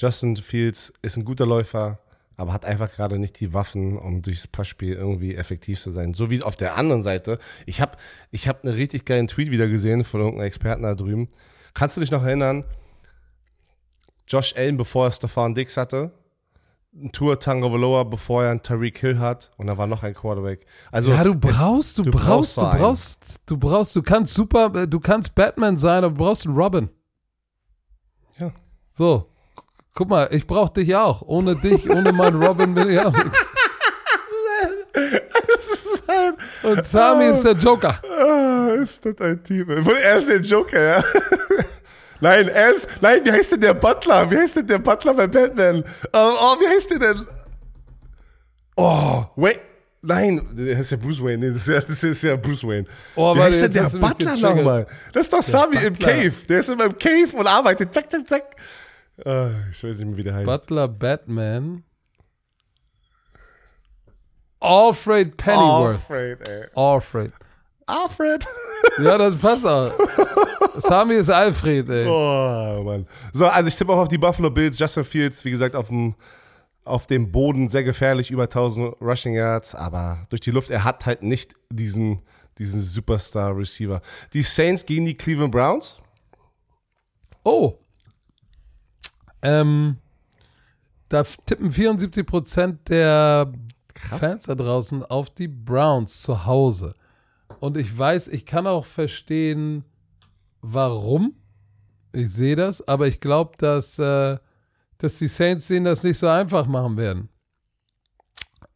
Justin Fields ist ein guter Läufer, aber hat einfach gerade nicht die Waffen, um durchs Passspiel irgendwie effektiv zu sein. So wie auf der anderen Seite. Ich habe ich hab einen richtig geilen Tweet wieder gesehen von irgendeinem Experten da drüben. Kannst du dich noch erinnern? Josh Allen, bevor er Stefan Dix hatte, ein Tour Tango Valoa, bevor er einen Tariq Hill hat und da war noch ein Quarterback. Also ja, du brauchst, du, du brauchst, brauchst du brauchst, du brauchst, du kannst super, du kannst Batman sein, aber du brauchst einen Robin. Ja. So, guck mal, ich brauch dich auch. Ohne dich, ohne meinen Robin bin ich auch nicht. Und Sami ist der Joker. Ah, ist das ein Typ. Er ist der Joker, ja. Nein, er ist. Nein, wie heißt denn der Butler? Wie heißt denn der Butler bei Batman? Oh, oh wie heißt der denn? Oh, wait. Nein, das ist ja Bruce Wayne. Nee, das, ist ja, das ist ja Bruce Wayne. Oh, wie heißt denn der Butler nochmal? Das ist doch Sami im. Cave. Der ist immer im Cave und arbeitet. Zack, zack, zack. Ah, ich weiß nicht mehr, wie der heißt. Butler Batman. Alfred Pennyworth. Alfred, ey. Alfred. Alfred. Ja, das passt auch. Sami ist Alfred, ey. Oh, Mann. So, also ich tippe auch auf die Buffalo Bills. Justin Fields, wie gesagt, auf dem, auf dem Boden sehr gefährlich, über 1000 Rushing Yards, aber durch die Luft, er hat halt nicht diesen, diesen Superstar-Receiver. Die Saints gegen die Cleveland Browns. Oh. Ähm, da tippen 74% der Fans da draußen auf die Browns zu Hause. Und ich weiß, ich kann auch verstehen, warum. Ich sehe das, aber ich glaube, dass, äh, dass die Saints denen das nicht so einfach machen werden.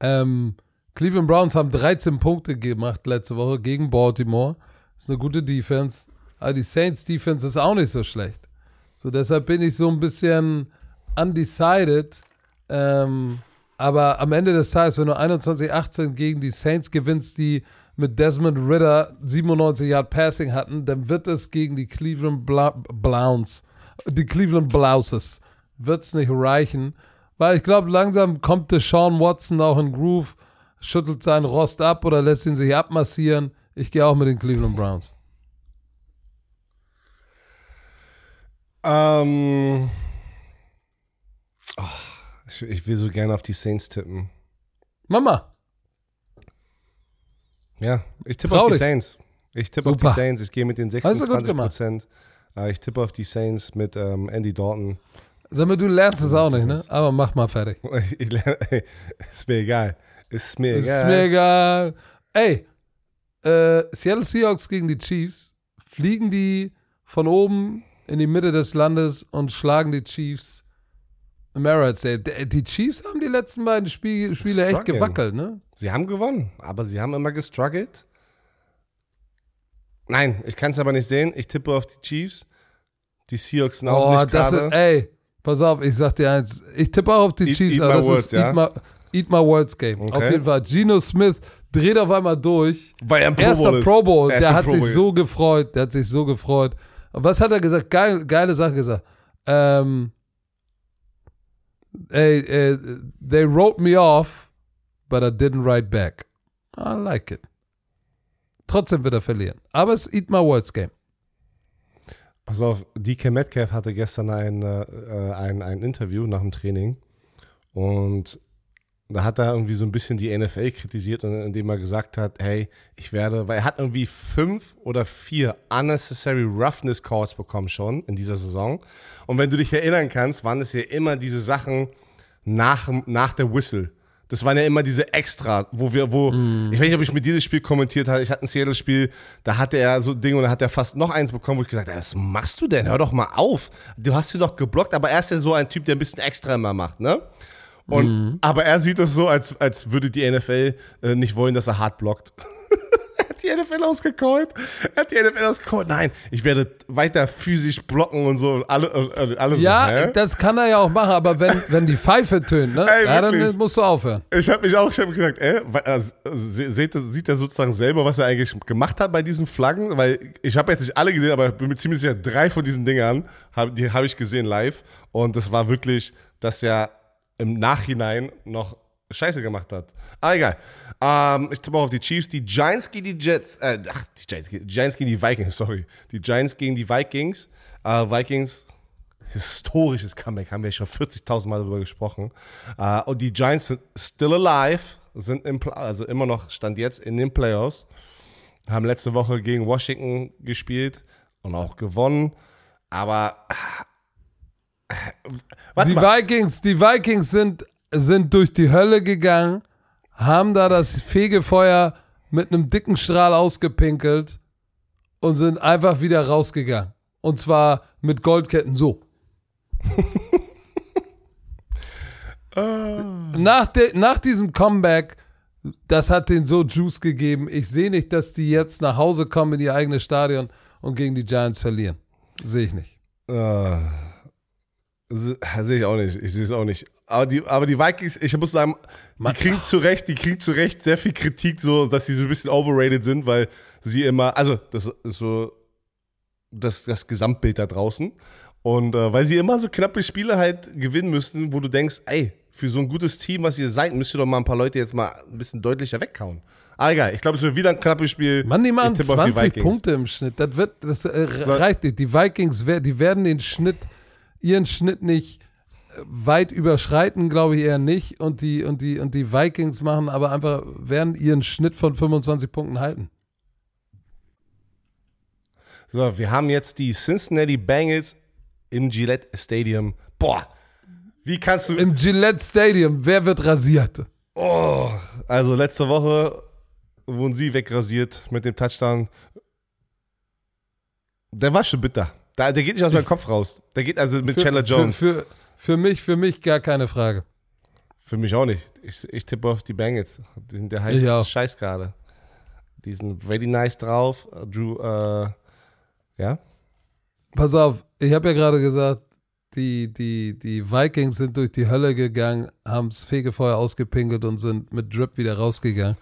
Ähm, Cleveland Browns haben 13 Punkte gemacht letzte Woche gegen Baltimore. Das ist eine gute Defense. Aber die Saints Defense ist auch nicht so schlecht. So, deshalb bin ich so ein bisschen undecided. Ähm, aber am Ende des Tages, wenn du 21-18 gegen die Saints gewinnst, die mit Desmond Ritter 97 Yard Passing hatten, dann wird es gegen die Cleveland Bla die Cleveland Blouses, wird es nicht reichen. Weil ich glaube, langsam kommt der Sean Watson auch in Groove, schüttelt seinen Rost ab oder lässt ihn sich abmassieren. Ich gehe auch mit den Cleveland Browns. Ähm, oh, ich, ich will so gerne auf die Saints tippen. Mama, Ja, ich tippe Trau auf die. Saints. Ich tippe auf die. Saints. Ich gehe mit den Hast du gut 26 gemacht. Prozent. Ich tippe auf die Saints mit ähm, Andy Dalton. sag mal, du lernst es auch nicht, ne? Aber mach mal fertig. Ich, ich lerne, ey, ist mir egal. Ist mir Ist egal. mir egal. Ey, äh, Seattle Seahawks gegen die Chiefs. Fliegen die von oben in die Mitte des Landes und schlagen die Chiefs im Arrowhead Stadium. Die Chiefs haben die letzten beiden Spiel, Spiele echt gewackelt, ne? Sie haben gewonnen, aber sie haben immer gestruggelt. Nein, ich kann es aber nicht sehen. Ich tippe auf die Chiefs. Die Seahawks sind auch Oh, nicht das ist, ey, pass auf, ich sag dir eins. Ich tippe auch auf die Eat- Chiefs, eat aber my das words, ist ja? eat, my, eat my Words Game. Okay. Auf jeden Fall. Geno Smith dreht auf einmal durch. Er im Pro Erster. Pro Bowl, Er ist der hat Pro sich so gefreut, der hat sich so gefreut. Was hat er gesagt? Geil, geile Sache gesagt. Ähm, ey, äh, they wrote me off, but I didn't write back. I like it. Trotzdem wird er verlieren. Aber es ist Eat My Words Game. Pass auf, DK Metcalf hatte gestern ein, äh, ein, ein Interview nach dem Training und da hat er irgendwie so ein bisschen die NFL kritisiert, und indem er gesagt hat, hey, ich werde, weil er hat irgendwie fünf oder vier unnecessary Roughness Calls bekommen schon in dieser Saison. Und wenn du dich erinnern kannst, waren es ja immer diese Sachen nach, nach der Whistle. Das waren ja immer diese Extra, wo wir, wo, ich weiß nicht, ob ich mit dieses Spiel kommentiert habe. Ich hatte ein Seattle-Spiel, da hatte er so Dinge und da hat er fast noch eins bekommen, wo ich gesagt habe, was machst du denn? Hör doch mal auf. Du hast sie doch geblockt, aber er ist ja so ein Typ, der ein bisschen extra immer macht, ne? Und, Aber er sieht das so, als, als würde die NFL äh, nicht wollen, dass er hart blockt. er hat die NFL ausgecallt. Er hat die NFL ausgecallt. Nein, ich werde weiter physisch blocken und so. Und alle, äh, alle so, Ja, hä? das kann er ja auch machen, aber wenn, wenn die Pfeife tönt, ne? Ey, ja, dann musst du aufhören. Ich habe mich auch, ich habe gesagt, ey, weil, äh, se- seht, sieht er sozusagen selber, was er eigentlich gemacht hat bei diesen Flaggen? Weil ich habe jetzt nicht alle gesehen, aber ich bin mir ziemlich sicher, drei von diesen Dingern, hab, die habe ich gesehen live. Und das war wirklich, dass er im Nachhinein noch Scheiße gemacht hat. Ah, egal. Ähm, ich tippe auch auf die Chiefs. Die Giants gegen die Jets. Äh, ach, die Giants, Giants gegen die Vikings, sorry. Die Giants gegen die Vikings. Äh, Vikings, historisches Comeback, haben wir schon 40.000 Mal darüber gesprochen. Äh, und die Giants sind still alive, sind im, also immer noch, stand jetzt in den Playoffs. Haben letzte Woche gegen Washington gespielt und auch gewonnen. Aber. Warte Die mal. Vikings, die Vikings sind, sind durch die Hölle gegangen, haben da das Fegefeuer mit einem dicken Strahl ausgepinkelt und sind einfach wieder rausgegangen. Und zwar mit Goldketten so. nach, de, nach diesem Comeback, das hat den so Juice gegeben. Ich sehe nicht, dass die jetzt nach Hause kommen in ihr eigenes Stadion und gegen die Giants verlieren. Sehe ich nicht. Se- Sehe ich auch nicht. Ich sehe es auch nicht. Aber die, aber die Vikings, ich muss sagen, die kriegen zu Recht, die kriegen zu Recht sehr viel Kritik, so, dass sie so ein bisschen overrated sind, weil sie immer, also das ist so das, das Gesamtbild da draußen. Und äh, weil sie immer so knappe Spiele halt gewinnen müssen, wo du denkst, ey, für so ein gutes Team, was ihr seid, müsst ihr doch mal ein paar Leute jetzt mal ein bisschen deutlicher weghauen. Aber egal, ich glaube, es wird wieder ein knappes Spiel. Mann, die machen Ich tippe auf die 20 Vikings. Punkte im Schnitt. Das wird, das äh, So. reicht nicht. Die Vikings, die werden den Schnitt, ihren Schnitt nicht äh, weit überschreiten, glaube ich eher nicht. Und die, und die, und die Vikings machen aber einfach, werden ihren Schnitt von 25 Punkten halten. So, wir haben jetzt die Cincinnati Bengals im Gillette Stadium. Boah, wie kannst du. Im Gillette Stadium, wer wird rasiert? Oh, also letzte Woche wurden sie wegrasiert mit dem Touchdown. Der war schon bitter. Da, der geht nicht aus meinem Kopf raus. Der geht also mit Chandler Jones. Für, für, für mich, für mich gar keine Frage. Für mich auch nicht. Ich, ich tippe auf die Bengals. Die sind der heiße. Scheiß gerade. Die sind very nice drauf. Drew, äh, ja? Pass auf, ich habe ja gerade gesagt, die, die, die Vikings sind durch die Hölle gegangen, haben das Fegefeuer ausgepinkelt und sind mit Drip wieder rausgegangen.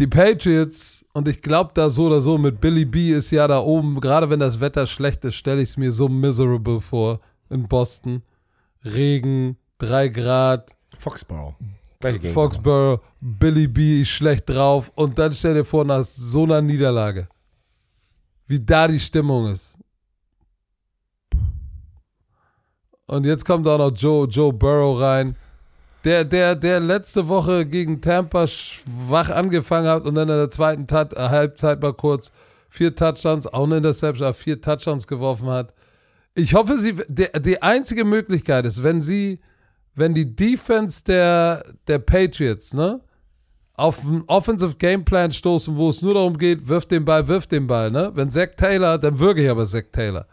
Die Patriots, und ich glaube da so oder so, mit Billy B ist ja da oben, gerade wenn das Wetter schlecht ist, stelle ich es mir so miserable vor in Boston. Regen, 3 Grad, Foxborough. Foxborough, Billy B ist schlecht drauf und dann stell dir vor, nach so einer Niederlage, wie da die Stimmung ist. Und jetzt kommt auch noch Joe, Joe Burrow rein, der, der, der letzte Woche gegen Tampa schwach angefangen hat und dann in der zweiten Tat, äh, Halbzeit mal kurz vier Touchdowns, auch eine Interception, aber vier Touchdowns geworfen hat. Ich hoffe, sie, die, die einzige Möglichkeit ist, wenn sie, wenn die Defense der, der Patriots, ne, auf einen Offensive Gameplan stoßen, wo es nur darum geht, wirf den Ball, wirf den Ball, ne? Wenn Zach Taylor, dann wirke ich aber Zach Taylor.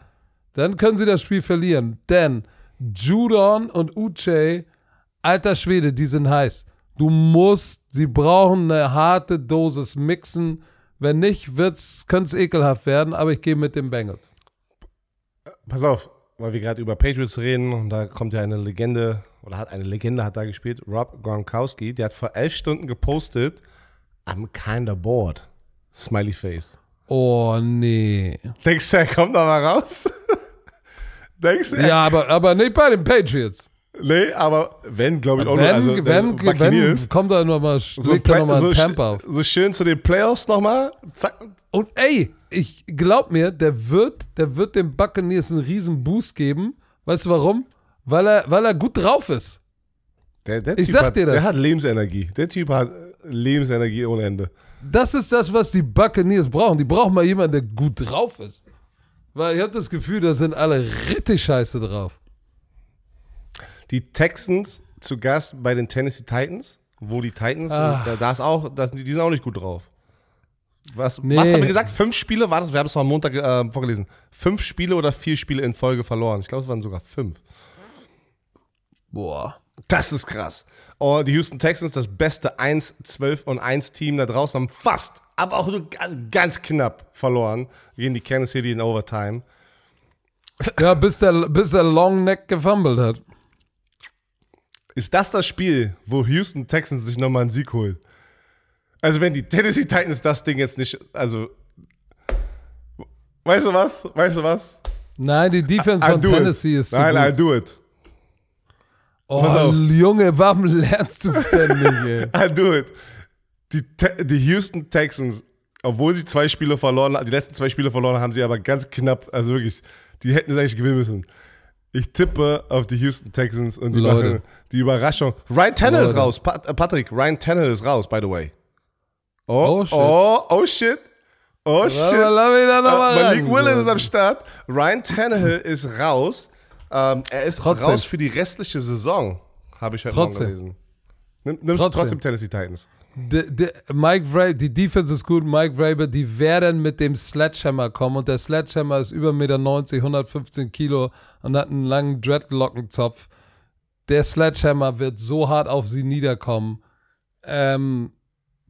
Dann können sie das Spiel verlieren. Denn Judon und Uche, alter Schwede, die sind heiß. Du musst, sie brauchen eine harte Dosis mixen. Wenn nicht, wird's, könnte es ekelhaft werden, aber ich gehe mit den Bengals. Pass auf, weil wir gerade über Patriots reden und da kommt ja eine Legende, oder hat eine Legende hat da gespielt, Rob Gronkowski, der hat vor elf Stunden gepostet, I'm kinda bored. Smiley Face. Oh, nee. Denkst du, er kommt da mal raus? Denkst du? Ja, aber, aber nicht bei den Patriots. Nee, aber wenn, glaube ich auch Wenn, nur, also wenn, wenn, kommt da nochmal, so, da nochmal so, ein Tempo so schön zu den Playoffs nochmal. Zack. Und ey, ich glaub mir, der wird, der wird dem Buccaneers einen riesen Boost geben. Weißt du warum? Weil er, weil er gut drauf ist. Der, der Ich typ sag hat, dir das. Der hat Lebensenergie. Der Typ hat Lebensenergie ohne Ende. Das ist das, was die Buccaneers brauchen. Die brauchen mal jemanden, der gut drauf ist. Weil ich habe das Gefühl, da sind alle richtig scheiße drauf. Die Texans zu Gast bei den Tennessee Titans, wo die Titans, Ah. da, da ist auch, da sind, die die sind auch nicht gut drauf. Was, Nee. was haben wir gesagt? Fünf Spiele, war das? Wir haben es mal am Montag äh, vorgelesen. Fünf Spiele oder vier Spiele in Folge verloren. Ich glaube, es waren sogar fünf. Boah. Das ist krass. Oh, die Houston Texans, das beste 1, 12 und 1 Team da draußen, haben fast, aber auch nur ganz, ganz knapp verloren gegen die Kansas City in Overtime. Ja, bis der, bis der Longneck gefummelt hat. Ist das das Spiel, wo Houston Texans sich nochmal einen Sieg holt? Also wenn die Tennessee Titans das Ding jetzt nicht, also weißt du was? Weißt du was? Nein, die Defense I'll von Tennessee it. ist so Nein, I'll gut. do it. Oh. Junge, warum lernst du es denn nicht, ey? I do it. Die, die Houston Texans, obwohl sie zwei Spiele verloren haben, die letzten zwei Spiele verloren haben, sie aber ganz knapp, also wirklich, die hätten es eigentlich gewinnen müssen. Ich tippe auf die Houston Texans und die Leute. machen die Überraschung. Ryan Tannehill ist Leute. raus. Pat äh, Patrick, Ryan Tannehill ist raus, by the way. Oh, Oh, shit. oh, oh shit. Oh shit. Lass Äh, mal Malik ran. Willis ist am Start. Ryan Tannehill ist raus. Ähm, er ist Trotzdem. raus für die restliche Saison, habe ich heute Trotzdem. Morgen gelesen. Nimm, nimmst Trotzdem. du trotzdem Tennessee Titans. De, de, Mike Vrabel, die Defense ist gut, Mike Vrabel, die werden mit dem Sledgehammer kommen und der Sledgehammer ist über 1,90 Meter, 115 Kilo und hat einen langen Dreadlockenzopf. Der Sledgehammer wird so hart auf sie niederkommen. Ähm,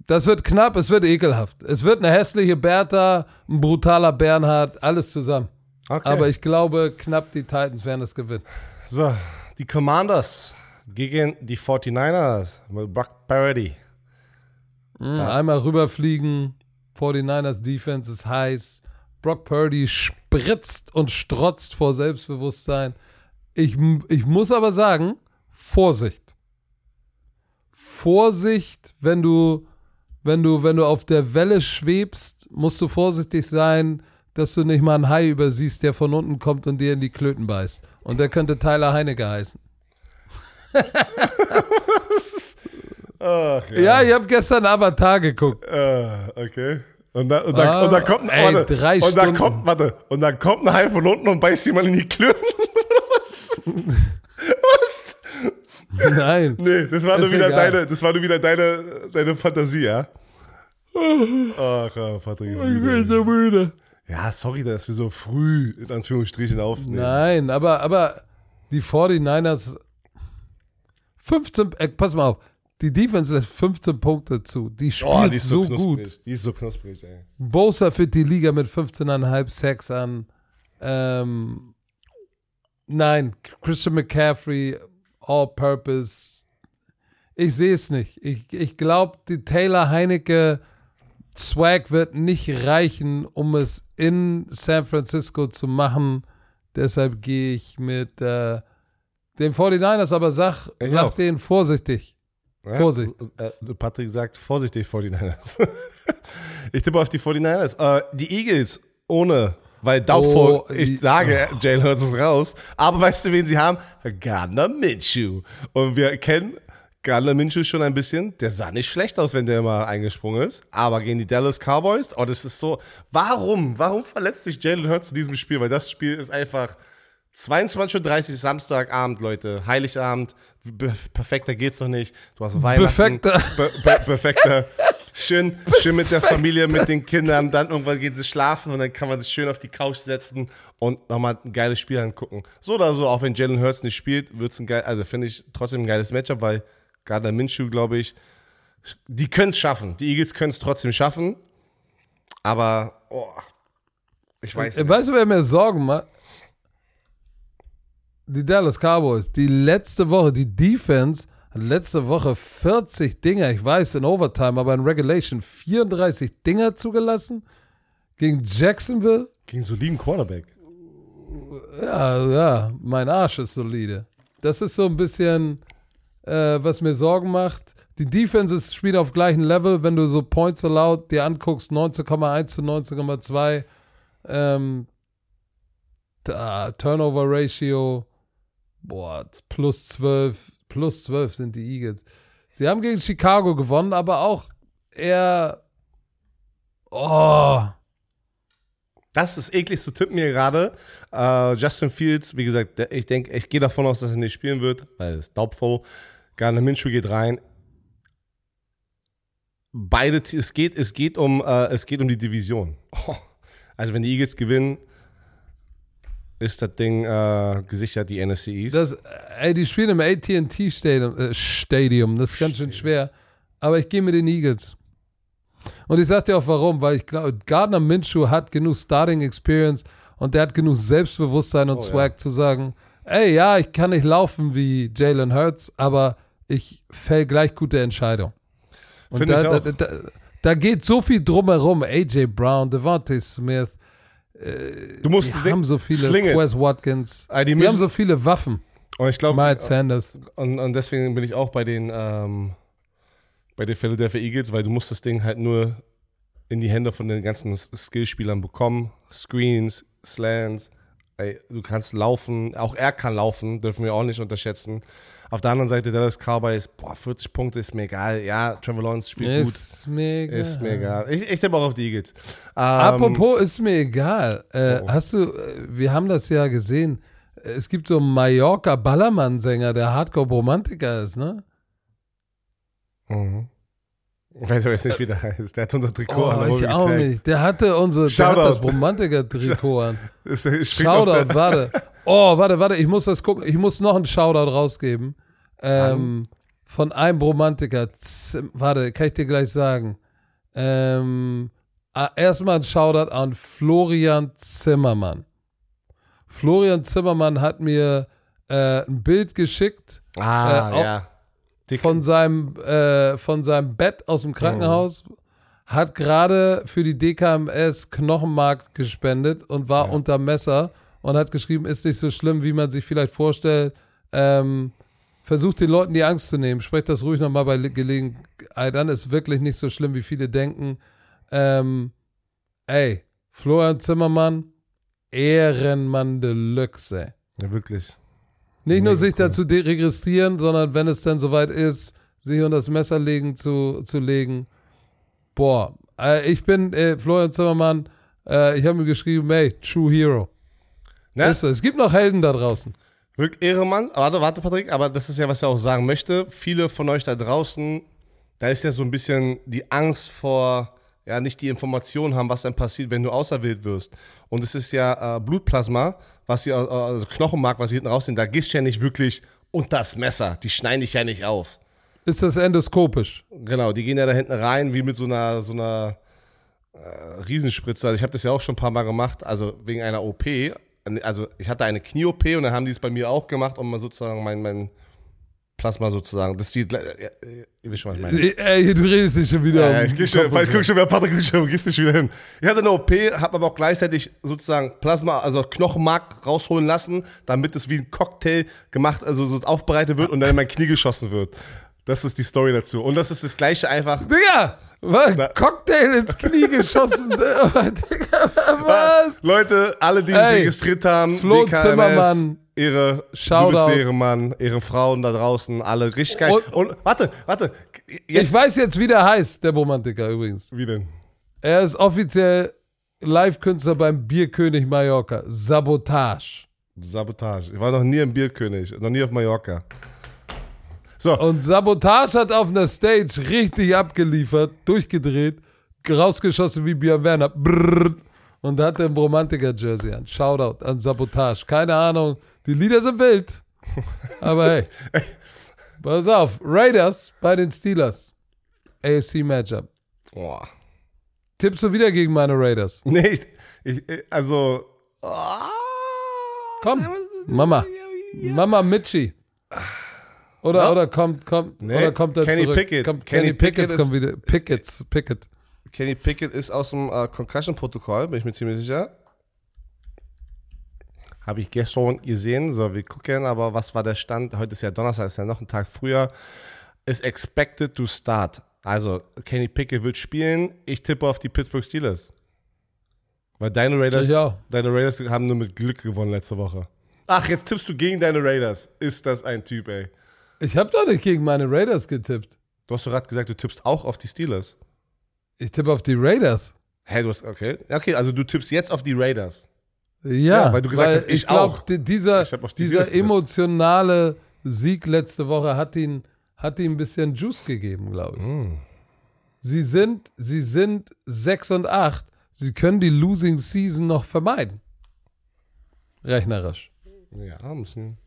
das wird knapp, es wird ekelhaft. Es wird eine hässliche Bertha, ein brutaler Bernhard, alles zusammen. Okay. Aber ich glaube, knapp die Titans werden das gewinnen. So, die Commanders gegen die 49ers mit Brock Parody. Mhm, Einmal rüberfliegen. 49ers Defense ist heiß. Brock Purdy spritzt und strotzt vor Selbstbewusstsein. Ich, ich muss aber sagen, Vorsicht. Vorsicht, wenn du, wenn du, wenn du auf der Welle schwebst, musst du vorsichtig sein, dass du nicht mal einen Hai übersiehst, der von unten kommt und dir in die Klöten beißt. Und der könnte Tyler Heinecke heißen. Ach, Ja, ich habe gestern Avatar geguckt. Äh, okay. Und dann, und dann, Ah, und dann kommt, ey, warte, drei und dann Stunden. kommt, warte, und dann kommt ein Hai von unten und beißt jemand in die Klöten. Was? Was? Nein. Nee, das war nur wieder egal. deine, das war nur wieder deine, deine Fantasie, ja? Ach, ja, Patrick ist müde. so müde. Ja, sorry, dass wir so früh in Anführungsstrichen aufnehmen. Nein, aber, aber die 49ers 15, äh, pass mal auf, die Defense lässt 15 Punkte zu. Die spielt Oh, die so, so, gut. Die ist so knusprig, ey. Bosa führt die Liga mit 15,5 Sacks an. Ähm, nein, Christian McCaffrey, All-Purpose. Ich sehe es nicht. Ich, ich glaube, die Taylor Heinecke Swag wird nicht reichen, um es in San Francisco zu machen. Deshalb gehe ich mit äh, den 49ers, aber sag, Ich sag auch. denen vorsichtig. Ja? Vorsicht. Äh, Patrick sagt vorsichtig 49ers. ich tippe auf die 49ers. Äh, die Eagles ohne, weil Doubtful, Oh, ich sage, Jalen Hurts ist raus. Aber weißt du, wen sie haben? Gardner Minshew. Und wir kennen Gardner Minshew schon ein bisschen. Der sah nicht schlecht aus, wenn der mal eingesprungen ist. Aber gegen die Dallas Cowboys, oh, das ist so. Warum? Warum verletzt sich Jalen Hurts in diesem Spiel? Weil das Spiel ist einfach 22.30 Uhr Samstagabend, Leute. Heiligabend. Perfekter geht's noch nicht. Du hast Weihnachten. Perfekter. Be be perfekter. Schön, schön mit der Familie, mit den Kindern. Dann irgendwann geht es schlafen und dann kann man sich schön auf die Couch setzen und nochmal ein geiles Spiel angucken. So oder so, auch wenn Jalen Hurts nicht spielt, wird's ein geil, also finde ich trotzdem ein geiles Matchup, weil Gardner Minshew, glaube ich, die können es schaffen. Die Eagles können es trotzdem schaffen. Aber, oh, ich weiß nicht. Weißt du, wer mir Sorgen macht? Die Dallas Cowboys. Die letzte Woche, die Defense hat letzte Woche 40 Dinger, ich weiß in Overtime, aber in Regulation 34 Dinger zugelassen gegen Jacksonville. Gegen soliden Quarterback. Ja, ja, mein Arsch ist solide. Das ist so ein bisschen, äh, was mir Sorgen macht. Die Defenses spielen auf gleichem Level, wenn du so Points allowed dir anguckst, 19,1 zu 19,2. Ähm, da, Turnover Ratio, boah, plus 12, plus 12 sind die Eagles. Sie haben gegen Chicago gewonnen, aber auch eher, oh, Das ist eklig zu tippen hier gerade. Äh, Justin Fields, wie gesagt, ich denke, ich gehe davon aus, dass er nicht spielen wird, weil es doubtful. Gardner Minshew geht rein. Beide, es geht, es geht um, äh, es geht um die Division. Oh. Also wenn die Eagles gewinnen, ist das Ding äh, gesichert, die NFC East. Das, ey, die spielen im AT&T Stadium, äh, Stadium, das ist ganz schön schwer. Aber ich gehe mit den Eagles. Und ich sag dir auch warum, weil ich glaube, Gardner Minshew hat genug Starting Experience und der hat genug Selbstbewusstsein und Oh, Swag zu sagen, ey, ja, ich kann nicht laufen wie Jalen Hurts, aber ich fäll gleich gute Entscheidung. Und da, ich auch. Da, da, da geht so viel drumherum. AJ Brown, Devontae Smith, du musst die haben so viele. Wes Watkins, Ah, die die, haben so viele Waffen. Und ich glaube, Miles Sanders. und, und deswegen bin ich auch bei den, ähm, bei den Philadelphia Eagles, weil du musst das Ding halt nur in die Hände von den ganzen Skillspielern bekommen. Screens, Slants, ey, du kannst laufen, auch er kann laufen, dürfen wir auch nicht unterschätzen. Auf der anderen Seite Dallas Cowboys, boah, 40 Punkte ist mir egal. Ja, Trevor Lawrence spielt gut. Ist mir egal. Ist mir egal. Ich, ich tippe auch auf die Eagles. Ähm, Apropos, ist mir egal. Äh, Oh. Hast du, äh, wir haben das ja gesehen. Es gibt so einen Mallorca Ballermann-Sänger, der Hardcore-Romantiker ist, ne? Mhm. Ich weiß jetzt nicht, wie der heißt. Der hat unser Trikot Oh, an. ich auch gezeigt. nicht. Der hatte unser, der hat das Romantiker-Trikot an. Ist, ist Shoutout, warte. Oh, warte, warte, ich muss das gucken. Ich muss noch einen Shoutout rausgeben. Ähm, von einem Romantiker. Z warte, kann ich dir gleich sagen. Ähm, ah, erstmal ein Shoutout an Florian Zimmermann. Florian Zimmermann hat mir äh, ein Bild geschickt Ah, Äh, ja. Die- von seinem, äh, von seinem Bett aus dem Krankenhaus, hat gerade für die DKMS Knochenmark gespendet und war unter Messer und hat geschrieben, ist nicht so schlimm, wie man sich vielleicht vorstellt. Ähm, versucht den Leuten die Angst zu nehmen. Sprecht das ruhig nochmal bei Gelegenheit an. Ist wirklich nicht so schlimm, wie viele denken. Ähm, ey, Florian Zimmermann, Ehrenmann Deluxe, ja, wirklich. Nicht nur Mega sich cool. dazu registrieren, sondern wenn es dann soweit ist, sich unter das Messer legen zu, zu legen. Boah, äh, ich bin äh, Florian Zimmermann. Äh, ich habe mir geschrieben, hey, True Hero. Ne? Ist so. Es gibt noch Helden da draußen. Wirklich Ehremann. Warte, warte, Patrick, aber das ist ja, was er auch sagen möchte. Viele von euch da draußen, da ist ja so ein bisschen die Angst vor, ja, nicht die Information haben, was dann passiert, wenn du auserwählt wirst. Und es ist ja äh, Blutplasma, was sie, äh, also Knochenmark, was sie hinten rausziehen, da gehst du ja nicht wirklich unter das Messer. Die schneiden dich ja nicht auf. Ist das endoskopisch? Genau, die gehen ja da hinten rein, wie mit so einer, so einer äh, Riesenspritze. Also ich habe das ja auch schon ein paar Mal gemacht, also wegen einer OP. Also ich hatte eine Knie-OP und dann haben die es bei mir auch gemacht, um mal sozusagen mein, mein Plasma sozusagen. Das ist die, äh, äh, ihr wisst schon, was ich meine. Äh, Ey, du redest dich schon wieder. Ja, um ich, geh schon, weil ich guck schon, wer Patrick guck schon, gehst nicht wieder hin. Ich hatte eine OP, habe aber auch gleichzeitig sozusagen Plasma, also Knochenmark rausholen lassen, damit es wie ein Cocktail gemacht, also so aufbereitet wird und dann in mein Knie geschossen wird. Das ist die Story dazu. Und das ist das gleiche einfach. Digga, was? Na. Cocktail ins Knie geschossen. Digga, was? Leute, alle, die sich Ey, registriert haben, Flo DKMS, Zimmermann, ihre Shoutout. du bist Ehrenmann, ihre Frauen da draußen, alle richtig geil. Und, Und- warte, warte, jetzt, Ich weiß jetzt, wie der heißt, der Romantiker übrigens. wie denn? Er ist offiziell Live-Künstler beim Bierkönig Mallorca. Sabotage. Sabotage. Ich war noch nie im Bierkönig, noch nie auf Mallorca. So, Und Sabotage hat auf einer Stage richtig abgeliefert, durchgedreht, rausgeschossen wie Björn Werner. Brrr. Und hat ein Romantiker-Jersey an. Shoutout an Sabotage. Keine Ahnung, die Lieder sind wild. Aber hey, pass auf. Raiders bei den Steelers. AFC-Matchup. boah. Tippst du wieder gegen meine Raiders? Nee, ich, ich, also. ah. Komm, Mama. Mama Mitchi. Oder, Ja. oder kommt, kommt, Nee, oder kommt er Kenny zurück? Pickett. Kommt, Kenny Kenny, Pickett Pickett ist- kommt wieder. Pickett, Pickett. Kenny Pickett ist aus dem äh, Concussion-Protokoll, bin ich mir ziemlich sicher. Habe ich gestern gesehen. So, wir gucken, aber was war der Stand? Heute ist ja Donnerstag, ist ja noch ein Tag früher. Ist expected to start. Also, Kenny Pickett wird spielen. Ich tippe auf die Pittsburgh Steelers. Weil deine Raiders, deine Raiders haben nur mit Glück gewonnen letzte Woche. Ach, jetzt tippst du gegen deine Raiders. Ist das ein Typ, ey. Ich habe doch nicht gegen meine Raiders getippt. Du hast doch gerade gesagt, du tippst auch auf die Steelers. Ich tippe auf die Raiders. Hä, du hast, okay. Okay, also du tippst jetzt auf die Raiders. Ja, Ja, weil du gesagt hast, ich glaub, auch. di- Dieser, Ich die dieser Steelers emotionale Sieg letzte Woche hat ihn, hat ihm ein bisschen Juice gegeben, glaube ich. Hm. Sie sind, sie sind 6 und 8. Sie können die Losing Season noch vermeiden. Rechnerisch. Ja, müssen.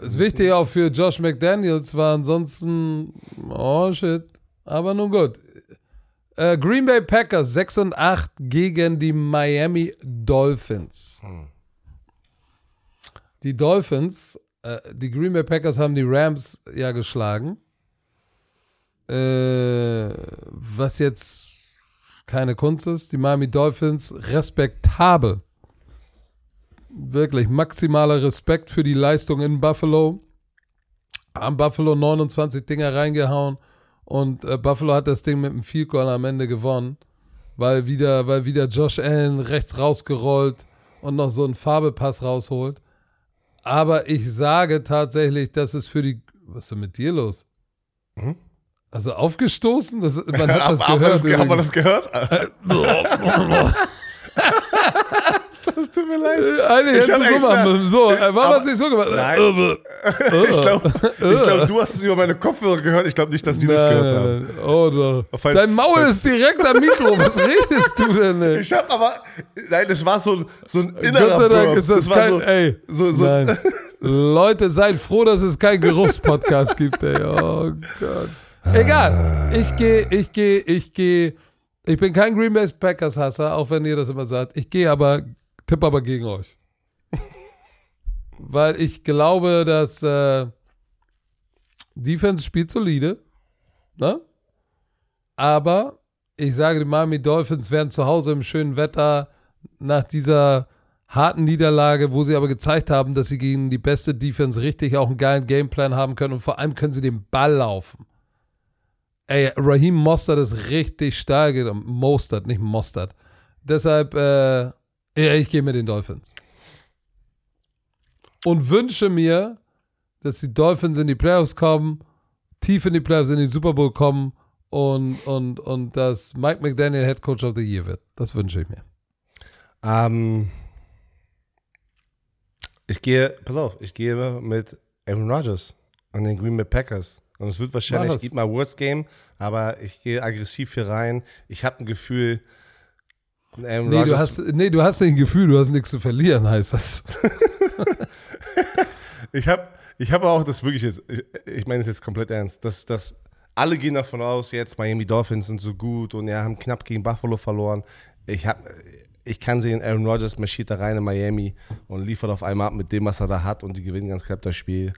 Das Wichtige auch für Josh McDaniels war ansonsten, oh shit, aber nun gut. Äh, Green Bay Packers 6 und 8 gegen die Miami Dolphins. Die Dolphins, äh, die Green Bay Packers haben die Rams ja geschlagen. Äh, was jetzt keine Kunst ist. Die Miami Dolphins respektabel Wirklich maximaler Respekt für die Leistung in Buffalo. Haben Buffalo 29 Dinger reingehauen und äh, Buffalo hat das Ding mit einem Field Goal am Ende gewonnen, weil wieder, weil wieder Josh Allen rechts rausgerollt und noch so einen Farbepass rausholt. Aber ich sage tatsächlich, dass es für die. Was ist denn mit dir los? Mhm. Also aufgestoßen? Das, man hat das gehört. haben wir das gehört? Das tut mir leid. Eigentlich Ich hab hättest du so machen müssen. So, äh, warum aber- hast du nicht so gemacht? Nein. Äh, Ich glaube, ich glaub, du hast es über meine Kopfhörer gehört. Ich glaube nicht, dass die das Nein, gehört haben. nein. Oh. Falls- Dein Maul ist direkt am Mikro. Was redest du denn? Ey? Ich habe aber, nein, das war so, ein- so ein Gott innerer sei Dank Burp. ist das, war kein. so, ey, so, so, nein. Leute, seid froh, dass es keinen Geruchspodcast gibt, ey. Oh Gott. Egal. Ich gehe, ich gehe, ich gehe. Ich bin kein Green Bay Packers Hasser, auch wenn ihr das immer sagt. Ich gehe aber, tippe aber gegen euch. Weil ich glaube, dass äh, Defense spielt solide. Ne? Aber ich sage, die Miami Dolphins werden zu Hause im schönen Wetter nach dieser harten Niederlage, wo sie aber gezeigt haben, dass sie gegen die beste Defense richtig auch einen geilen Gameplan haben können und vor allem können sie den Ball laufen. Ey, Raheem Mostert ist richtig stark, Mostert, nicht Mostert. Deshalb, äh, ja, ich gehe mit den Dolphins. Und wünsche mir, dass die Dolphins in die Playoffs kommen, tief in die Playoffs, in die Super Bowl kommen und, und, und dass Mike McDaniel Head Coach of the Year wird. Das wünsche ich mir. Ähm, ich gehe, pass auf, ich gehe mit Aaron Rodgers an den Green Bay Packers. Und es wird wahrscheinlich. Eat My Words Game, aber ich gehe aggressiv hier rein. Ich habe ein Gefühl, Aaron Nee du, hast, nee, du hast ein Gefühl, du hast nichts zu verlieren, heißt das. ich habe ich hab auch das wirklich jetzt, ich, ich meine es jetzt komplett ernst, dass, dass alle gehen davon aus, jetzt Miami Dolphins sind so gut und ja, haben knapp gegen Buffalo verloren. Ich habe ich kann sehen, Aaron Rodgers marschiert da rein in Miami und liefert auf einmal ab mit dem, was er da hat und die gewinnen ganz knapp das Spiel.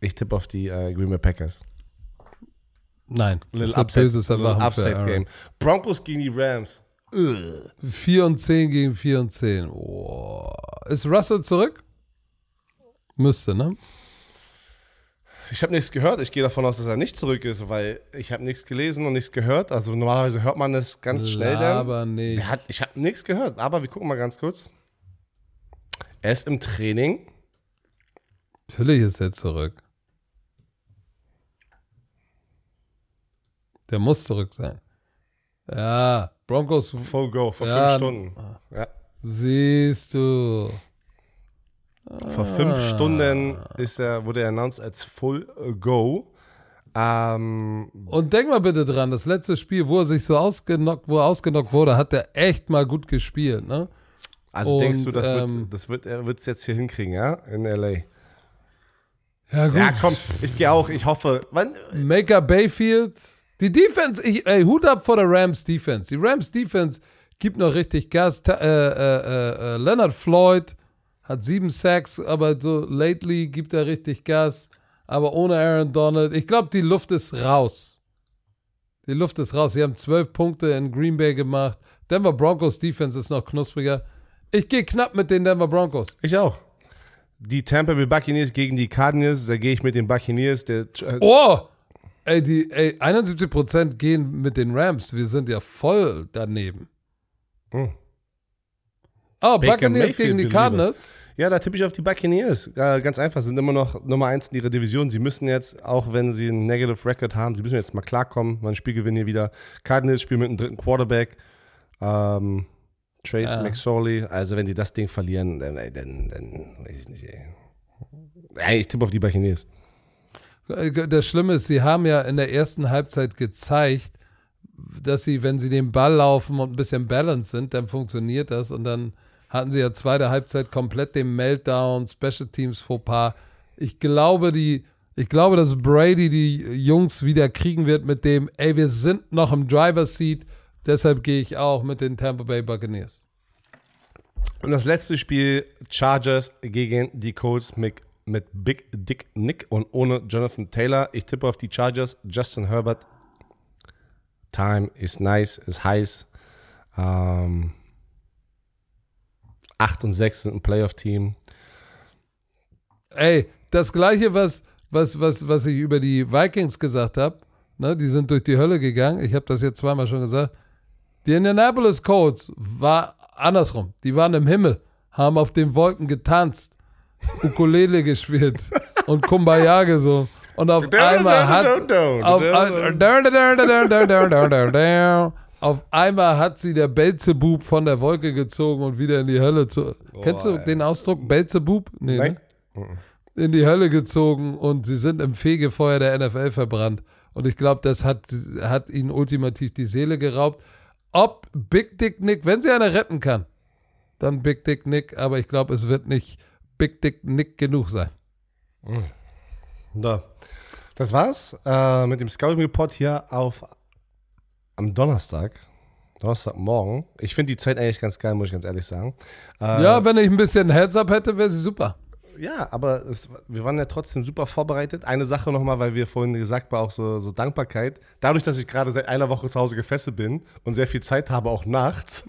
Ich tippe auf die äh, Green Bay Packers. Nein, Little das wird Upset, little Upset. Game. Broncos gegen die Rams. Ugh. 4 und 10 gegen 4 und 10. Oh. Ist Russell zurück? Müsste, ne? Ich habe nichts gehört. Ich gehe davon aus, dass er nicht zurück ist, weil ich habe nichts gelesen und nichts gehört. Also normalerweise hört man es ganz schnell dann. Aber nicht. Hat, ich habe nichts gehört, aber wir gucken mal ganz kurz. Er ist im Training. Natürlich ist er zurück. Der muss zurück sein. Ja, Broncos, Full Go, vor Ja. fünf Stunden. Ja. siehst du. Vor fünf Stunden ist er, wurde er announced als Full Go. Ähm, Und denk mal bitte dran, das letzte Spiel, wo er sich so ausgenockt, wo er ausgenockt wurde, hat er echt mal gut gespielt, ne? also Und, denkst du, das ähm, wird, das wird, er wird es jetzt hier hinkriegen, ja? In LA. Ja, gut. Ja, komm, ich gehe auch, ich hoffe. Wann, Maker Bayfield. Die Defense, ich, ey, Hut ab vor der Rams Defense. Die Rams Defense gibt noch richtig Gas. Äh, äh, äh, äh, Leonard Floyd hat sieben Sacks, aber so lately gibt er richtig Gas. Aber ohne Aaron Donald, ich glaube, die Luft ist raus. Die Luft ist raus. Sie haben zwölf Punkte in Green Bay gemacht. Denver Broncos Defense ist noch knuspriger. Ich gehe knapp mit den Denver Broncos. Ich auch. Die Tampa Bay Buccaneers gegen die Cardinals, da gehe ich mit den Buccaneers. Der, äh, Oh! Ey, die, ey, 71% gehen mit den Rams. Wir sind ja voll daneben. Hm. Oh, Baker Buccaneers Mayfield, gegen die. Cardinals. Ja, da tippe ich auf die Buccaneers. Äh, ganz einfach, sind immer noch Nummer eins in ihrer Division. Sie müssen jetzt, auch wenn sie einen Negative Record haben, sie müssen jetzt mal klarkommen. Mal ein Spiel gewinnen hier wieder. Cardinals spielen mit einem dritten Quarterback. Ähm, Trace Ja. McSorley. Also, wenn die das Ding verlieren, dann, ey, dann, dann weiß ich nicht, ey. Ey, ich tippe auf die Buccaneers. Äh, Das Schlimme ist, sie haben ja in der ersten Halbzeit gezeigt, dass sie, wenn sie den Ball laufen und ein bisschen balanced sind, dann funktioniert das. Und dann hatten sie ja zweite Halbzeit komplett den Meltdown, Special Teams Fauxpas. Ich glaube, die, ich glaube, dass Brady die Jungs wieder kriegen wird mit dem, ey, wir sind noch im Driver's Seat. Deshalb gehe ich auch mit den Tampa Bay Buccaneers. Und das letzte Spiel, Chargers gegen die Colts mit, mit Big Dick Nick und ohne Jonathan Taylor. Ich tippe auf die Chargers. Justin Herbert. Time is nice, ist heiß. Ähm, 8 und 6 sind ein Playoff-Team. Ey, das gleiche, was, was, was, was ich über die Vikings gesagt habe, ne, die sind durch die Hölle gegangen. Ich habe das jetzt zweimal schon gesagt. Die Indianapolis Colts war andersrum. Die waren im Himmel, haben auf den Wolken getanzt, Ukulele gespielt und Kumbaya gesungen. Und auf einmal hat auf, auf einmal hat sie der Belzebub von der Wolke gezogen und wieder in die Hölle zu. Kennst du den Ausdruck Belzebub? Nee, Nein. Ne? in die Hölle gezogen und sie sind im Fegefeuer der NFL verbrannt. Und ich glaube, das hat, hat ihnen ultimativ die Seele geraubt. Ob Big Dick Nick, wenn sie einer retten kann, dann Big Dick Nick, aber ich glaube, es wird nicht Big Dick Nick genug sein. So. Das war's äh, mit dem Scouting Report hier auf am Donnerstag. Donnerstagmorgen. Ich finde die Zeit eigentlich ganz geil, muss ich ganz ehrlich sagen. Äh, Ja, wenn ich ein bisschen Heads-up hätte, wäre sie super. Ja, aber es, wir waren ja trotzdem super vorbereitet. Eine Sache nochmal, weil wir vorhin gesagt war, auch so, so Dankbarkeit. Dadurch, dass ich gerade seit einer Woche zu Hause gefesselt bin und sehr viel Zeit habe, auch nachts,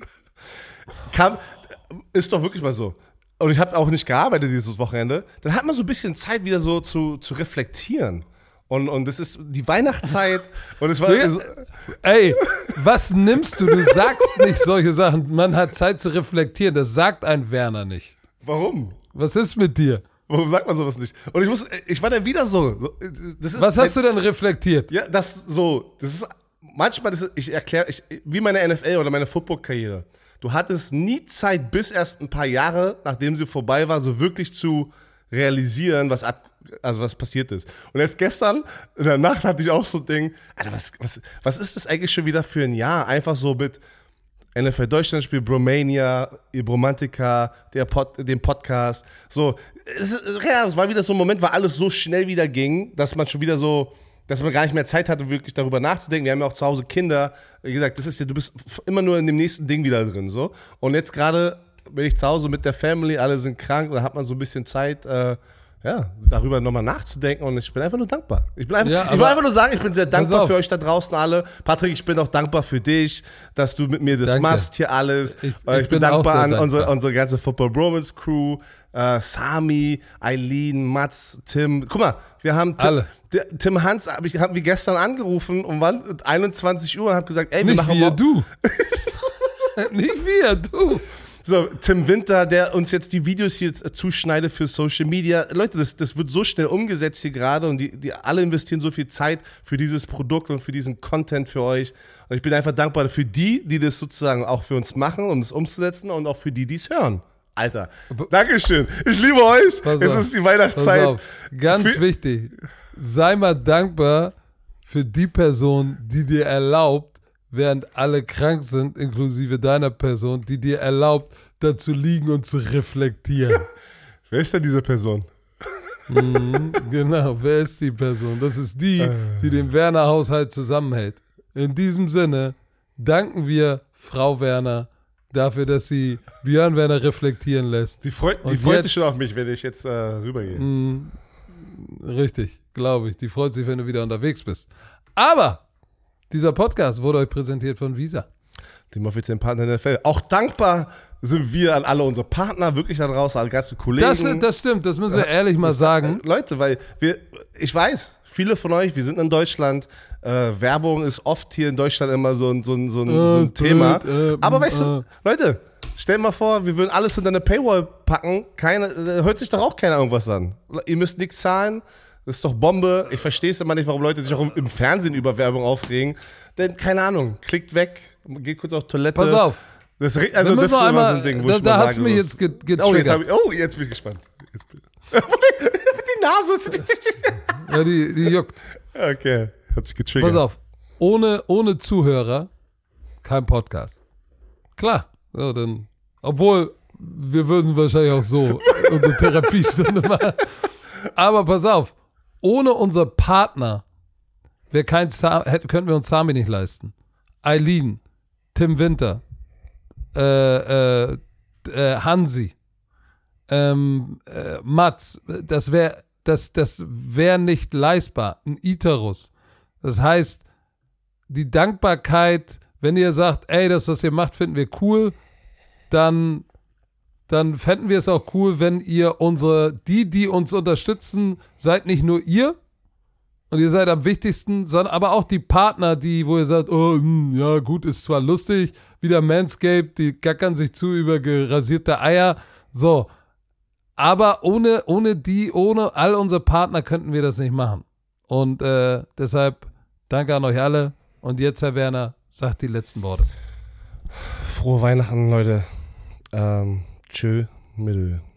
kam, ist doch wirklich mal so. Und ich habe auch nicht gearbeitet dieses Wochenende. Dann hat man so ein bisschen Zeit, wieder so zu, zu reflektieren. Und, und das ist die Weihnachtszeit. und es war. Ja. so- Ey, was nimmst du? Du sagst nicht solche Sachen. Man hat Zeit zu reflektieren. Das sagt ein Werner nicht. warum? Was ist mit dir? Warum sagt man sowas nicht? Und ich muss, ich war dann wieder so. Was hast du denn reflektiert? Ja, das so, das ist manchmal, das ist, ich erkläre, ich, wie meine NFL oder meine Football-Karriere. Du hattest nie Zeit, bis erst ein paar Jahre, nachdem sie vorbei war, so wirklich zu realisieren, was ab, also was passiert ist. Und jetzt gestern in der Nacht hatte ich auch so ein Ding, Alter, was, was, was ist das eigentlich schon wieder für ein Jahr? Einfach so mit NFL Deutschland spielt Bromania, Ibromantica, der Pod, den Podcast. So, es, es war wieder so ein Moment, weil alles so schnell wieder ging, dass man schon wieder so, dass man gar nicht mehr Zeit hatte, wirklich darüber nachzudenken. Wir haben ja auch zu Hause Kinder. Wie gesagt, das ist ja, du bist immer nur in dem nächsten Ding wieder drin. So. Und jetzt gerade bin ich zu Hause mit der Family, alle sind krank, da hat man so ein bisschen Zeit, äh, ja, darüber nochmal nachzudenken und ich bin einfach nur dankbar. Ich, bin einfach, Ja, ich will einfach nur sagen, ich bin sehr dankbar für euch da draußen alle. Patrick, ich bin auch dankbar für dich, dass du mit mir das Danke. machst hier alles. Ich- Äh, ich ich bin bin dankbar an dankbar. Unsere, unsere ganze Football Bromance Crew, äh, Sami, Eileen, Mats, Tim. Guck mal, wir haben Tim, Alle. Tim Hans, hab ich, haben wir gestern angerufen um wann? 21 Uhr und hab gesagt, ey, wir Nicht machen wir, du. nicht wir, du. So, Tim Winter, der uns jetzt die Videos hier zuschneidet für Social Media. Leute, das, das wird so schnell umgesetzt hier gerade und die, die alle investieren so viel Zeit für dieses Produkt und für diesen Content für euch. Und ich bin einfach dankbar für die, die das sozusagen auch für uns machen, um es umzusetzen und auch für die, die es hören. Alter, Dankeschön. Ich liebe euch. Pass es auf, ist die Weihnachtszeit. Ganz Für- wichtig. Sei mal dankbar für die Person, die dir erlaubt, während alle krank sind, inklusive deiner Person, die dir erlaubt, da zu liegen und zu reflektieren. Wer ist denn diese Person? Genau, wer ist die Person? Das ist die, die den Werner-Haushalt zusammenhält. In diesem Sinne danken wir Frau Werner dafür, dass sie Björn Werner reflektieren lässt. Die freut, die freut jetzt- sich schon auf mich, wenn ich jetzt äh, rübergehe. Richtig, glaube ich. Die freut sich, wenn du wieder unterwegs bist. Aber dieser Podcast wurde euch präsentiert von Visa. dem offiziellen Partner der NFL. Auch dankbar sind wir an alle unsere Partner, wirklich da draußen, alle ganzen Kollegen. Das, das stimmt, das müssen wir ehrlich mal sagen. Leute, weil wir, ich weiß, viele von euch, wir sind in Deutschland, äh, Werbung ist oft hier in Deutschland immer so ein, so ein, so ein, so ein Äh, Thema. äh, Aber weißt äh. du, Leute, stell mal vor, wir würden alles hinter eine Paywall packen, keine, äh, hört sich doch auch keiner irgendwas an. Ihr müsst nichts zahlen, das ist doch Bombe. Ich verstehe es immer nicht, warum Leute sich auch im, Fernsehen über Werbung aufregen. Denn, keine Ahnung, klickt weg, geht kurz auf Toilette. Pass auf. Das, also das ist immer einmal, so ein Ding, wo da, ich da hast du mich so- jetzt ge Oh jetzt, getriggert. ich, oh, jetzt bin ich gespannt. Jetzt bin die Nase. ja, die, die juckt. Okay, hat sich getriggert. Pass auf. Ohne, ohne Zuhörer kein Podcast. Klar. So, dann, obwohl, wir würden wahrscheinlich auch so unsere Therapiestunde machen. Aber pass auf. Ohne unser Partner wär kein Sa hätten, könnten wir uns Sami nicht leisten. Eileen, Tim Winter, äh, äh, äh, Hansi, ähm, äh, Mats, das wäre das, das wär nicht leistbar. Ein Iterus. Das heißt, die Dankbarkeit, wenn ihr sagt, ey, das, was ihr macht, finden wir cool, dann dann fänden wir es auch cool, wenn ihr unsere, die, die uns unterstützen, seid nicht nur ihr, und ihr seid am wichtigsten, sondern aber auch die Partner, die, wo ihr sagt, oh, hm, ja, gut, ist zwar lustig, wieder Manscaped, die gackern sich zu über gerasierte Eier. So. Aber ohne, ohne die, ohne all unsere Partner könnten wir das nicht machen. Und äh, deshalb danke an euch alle. Und jetzt, Herr Werner, sagt die letzten Worte. Frohe Weihnachten, Leute. Ähm, tschö, mittel.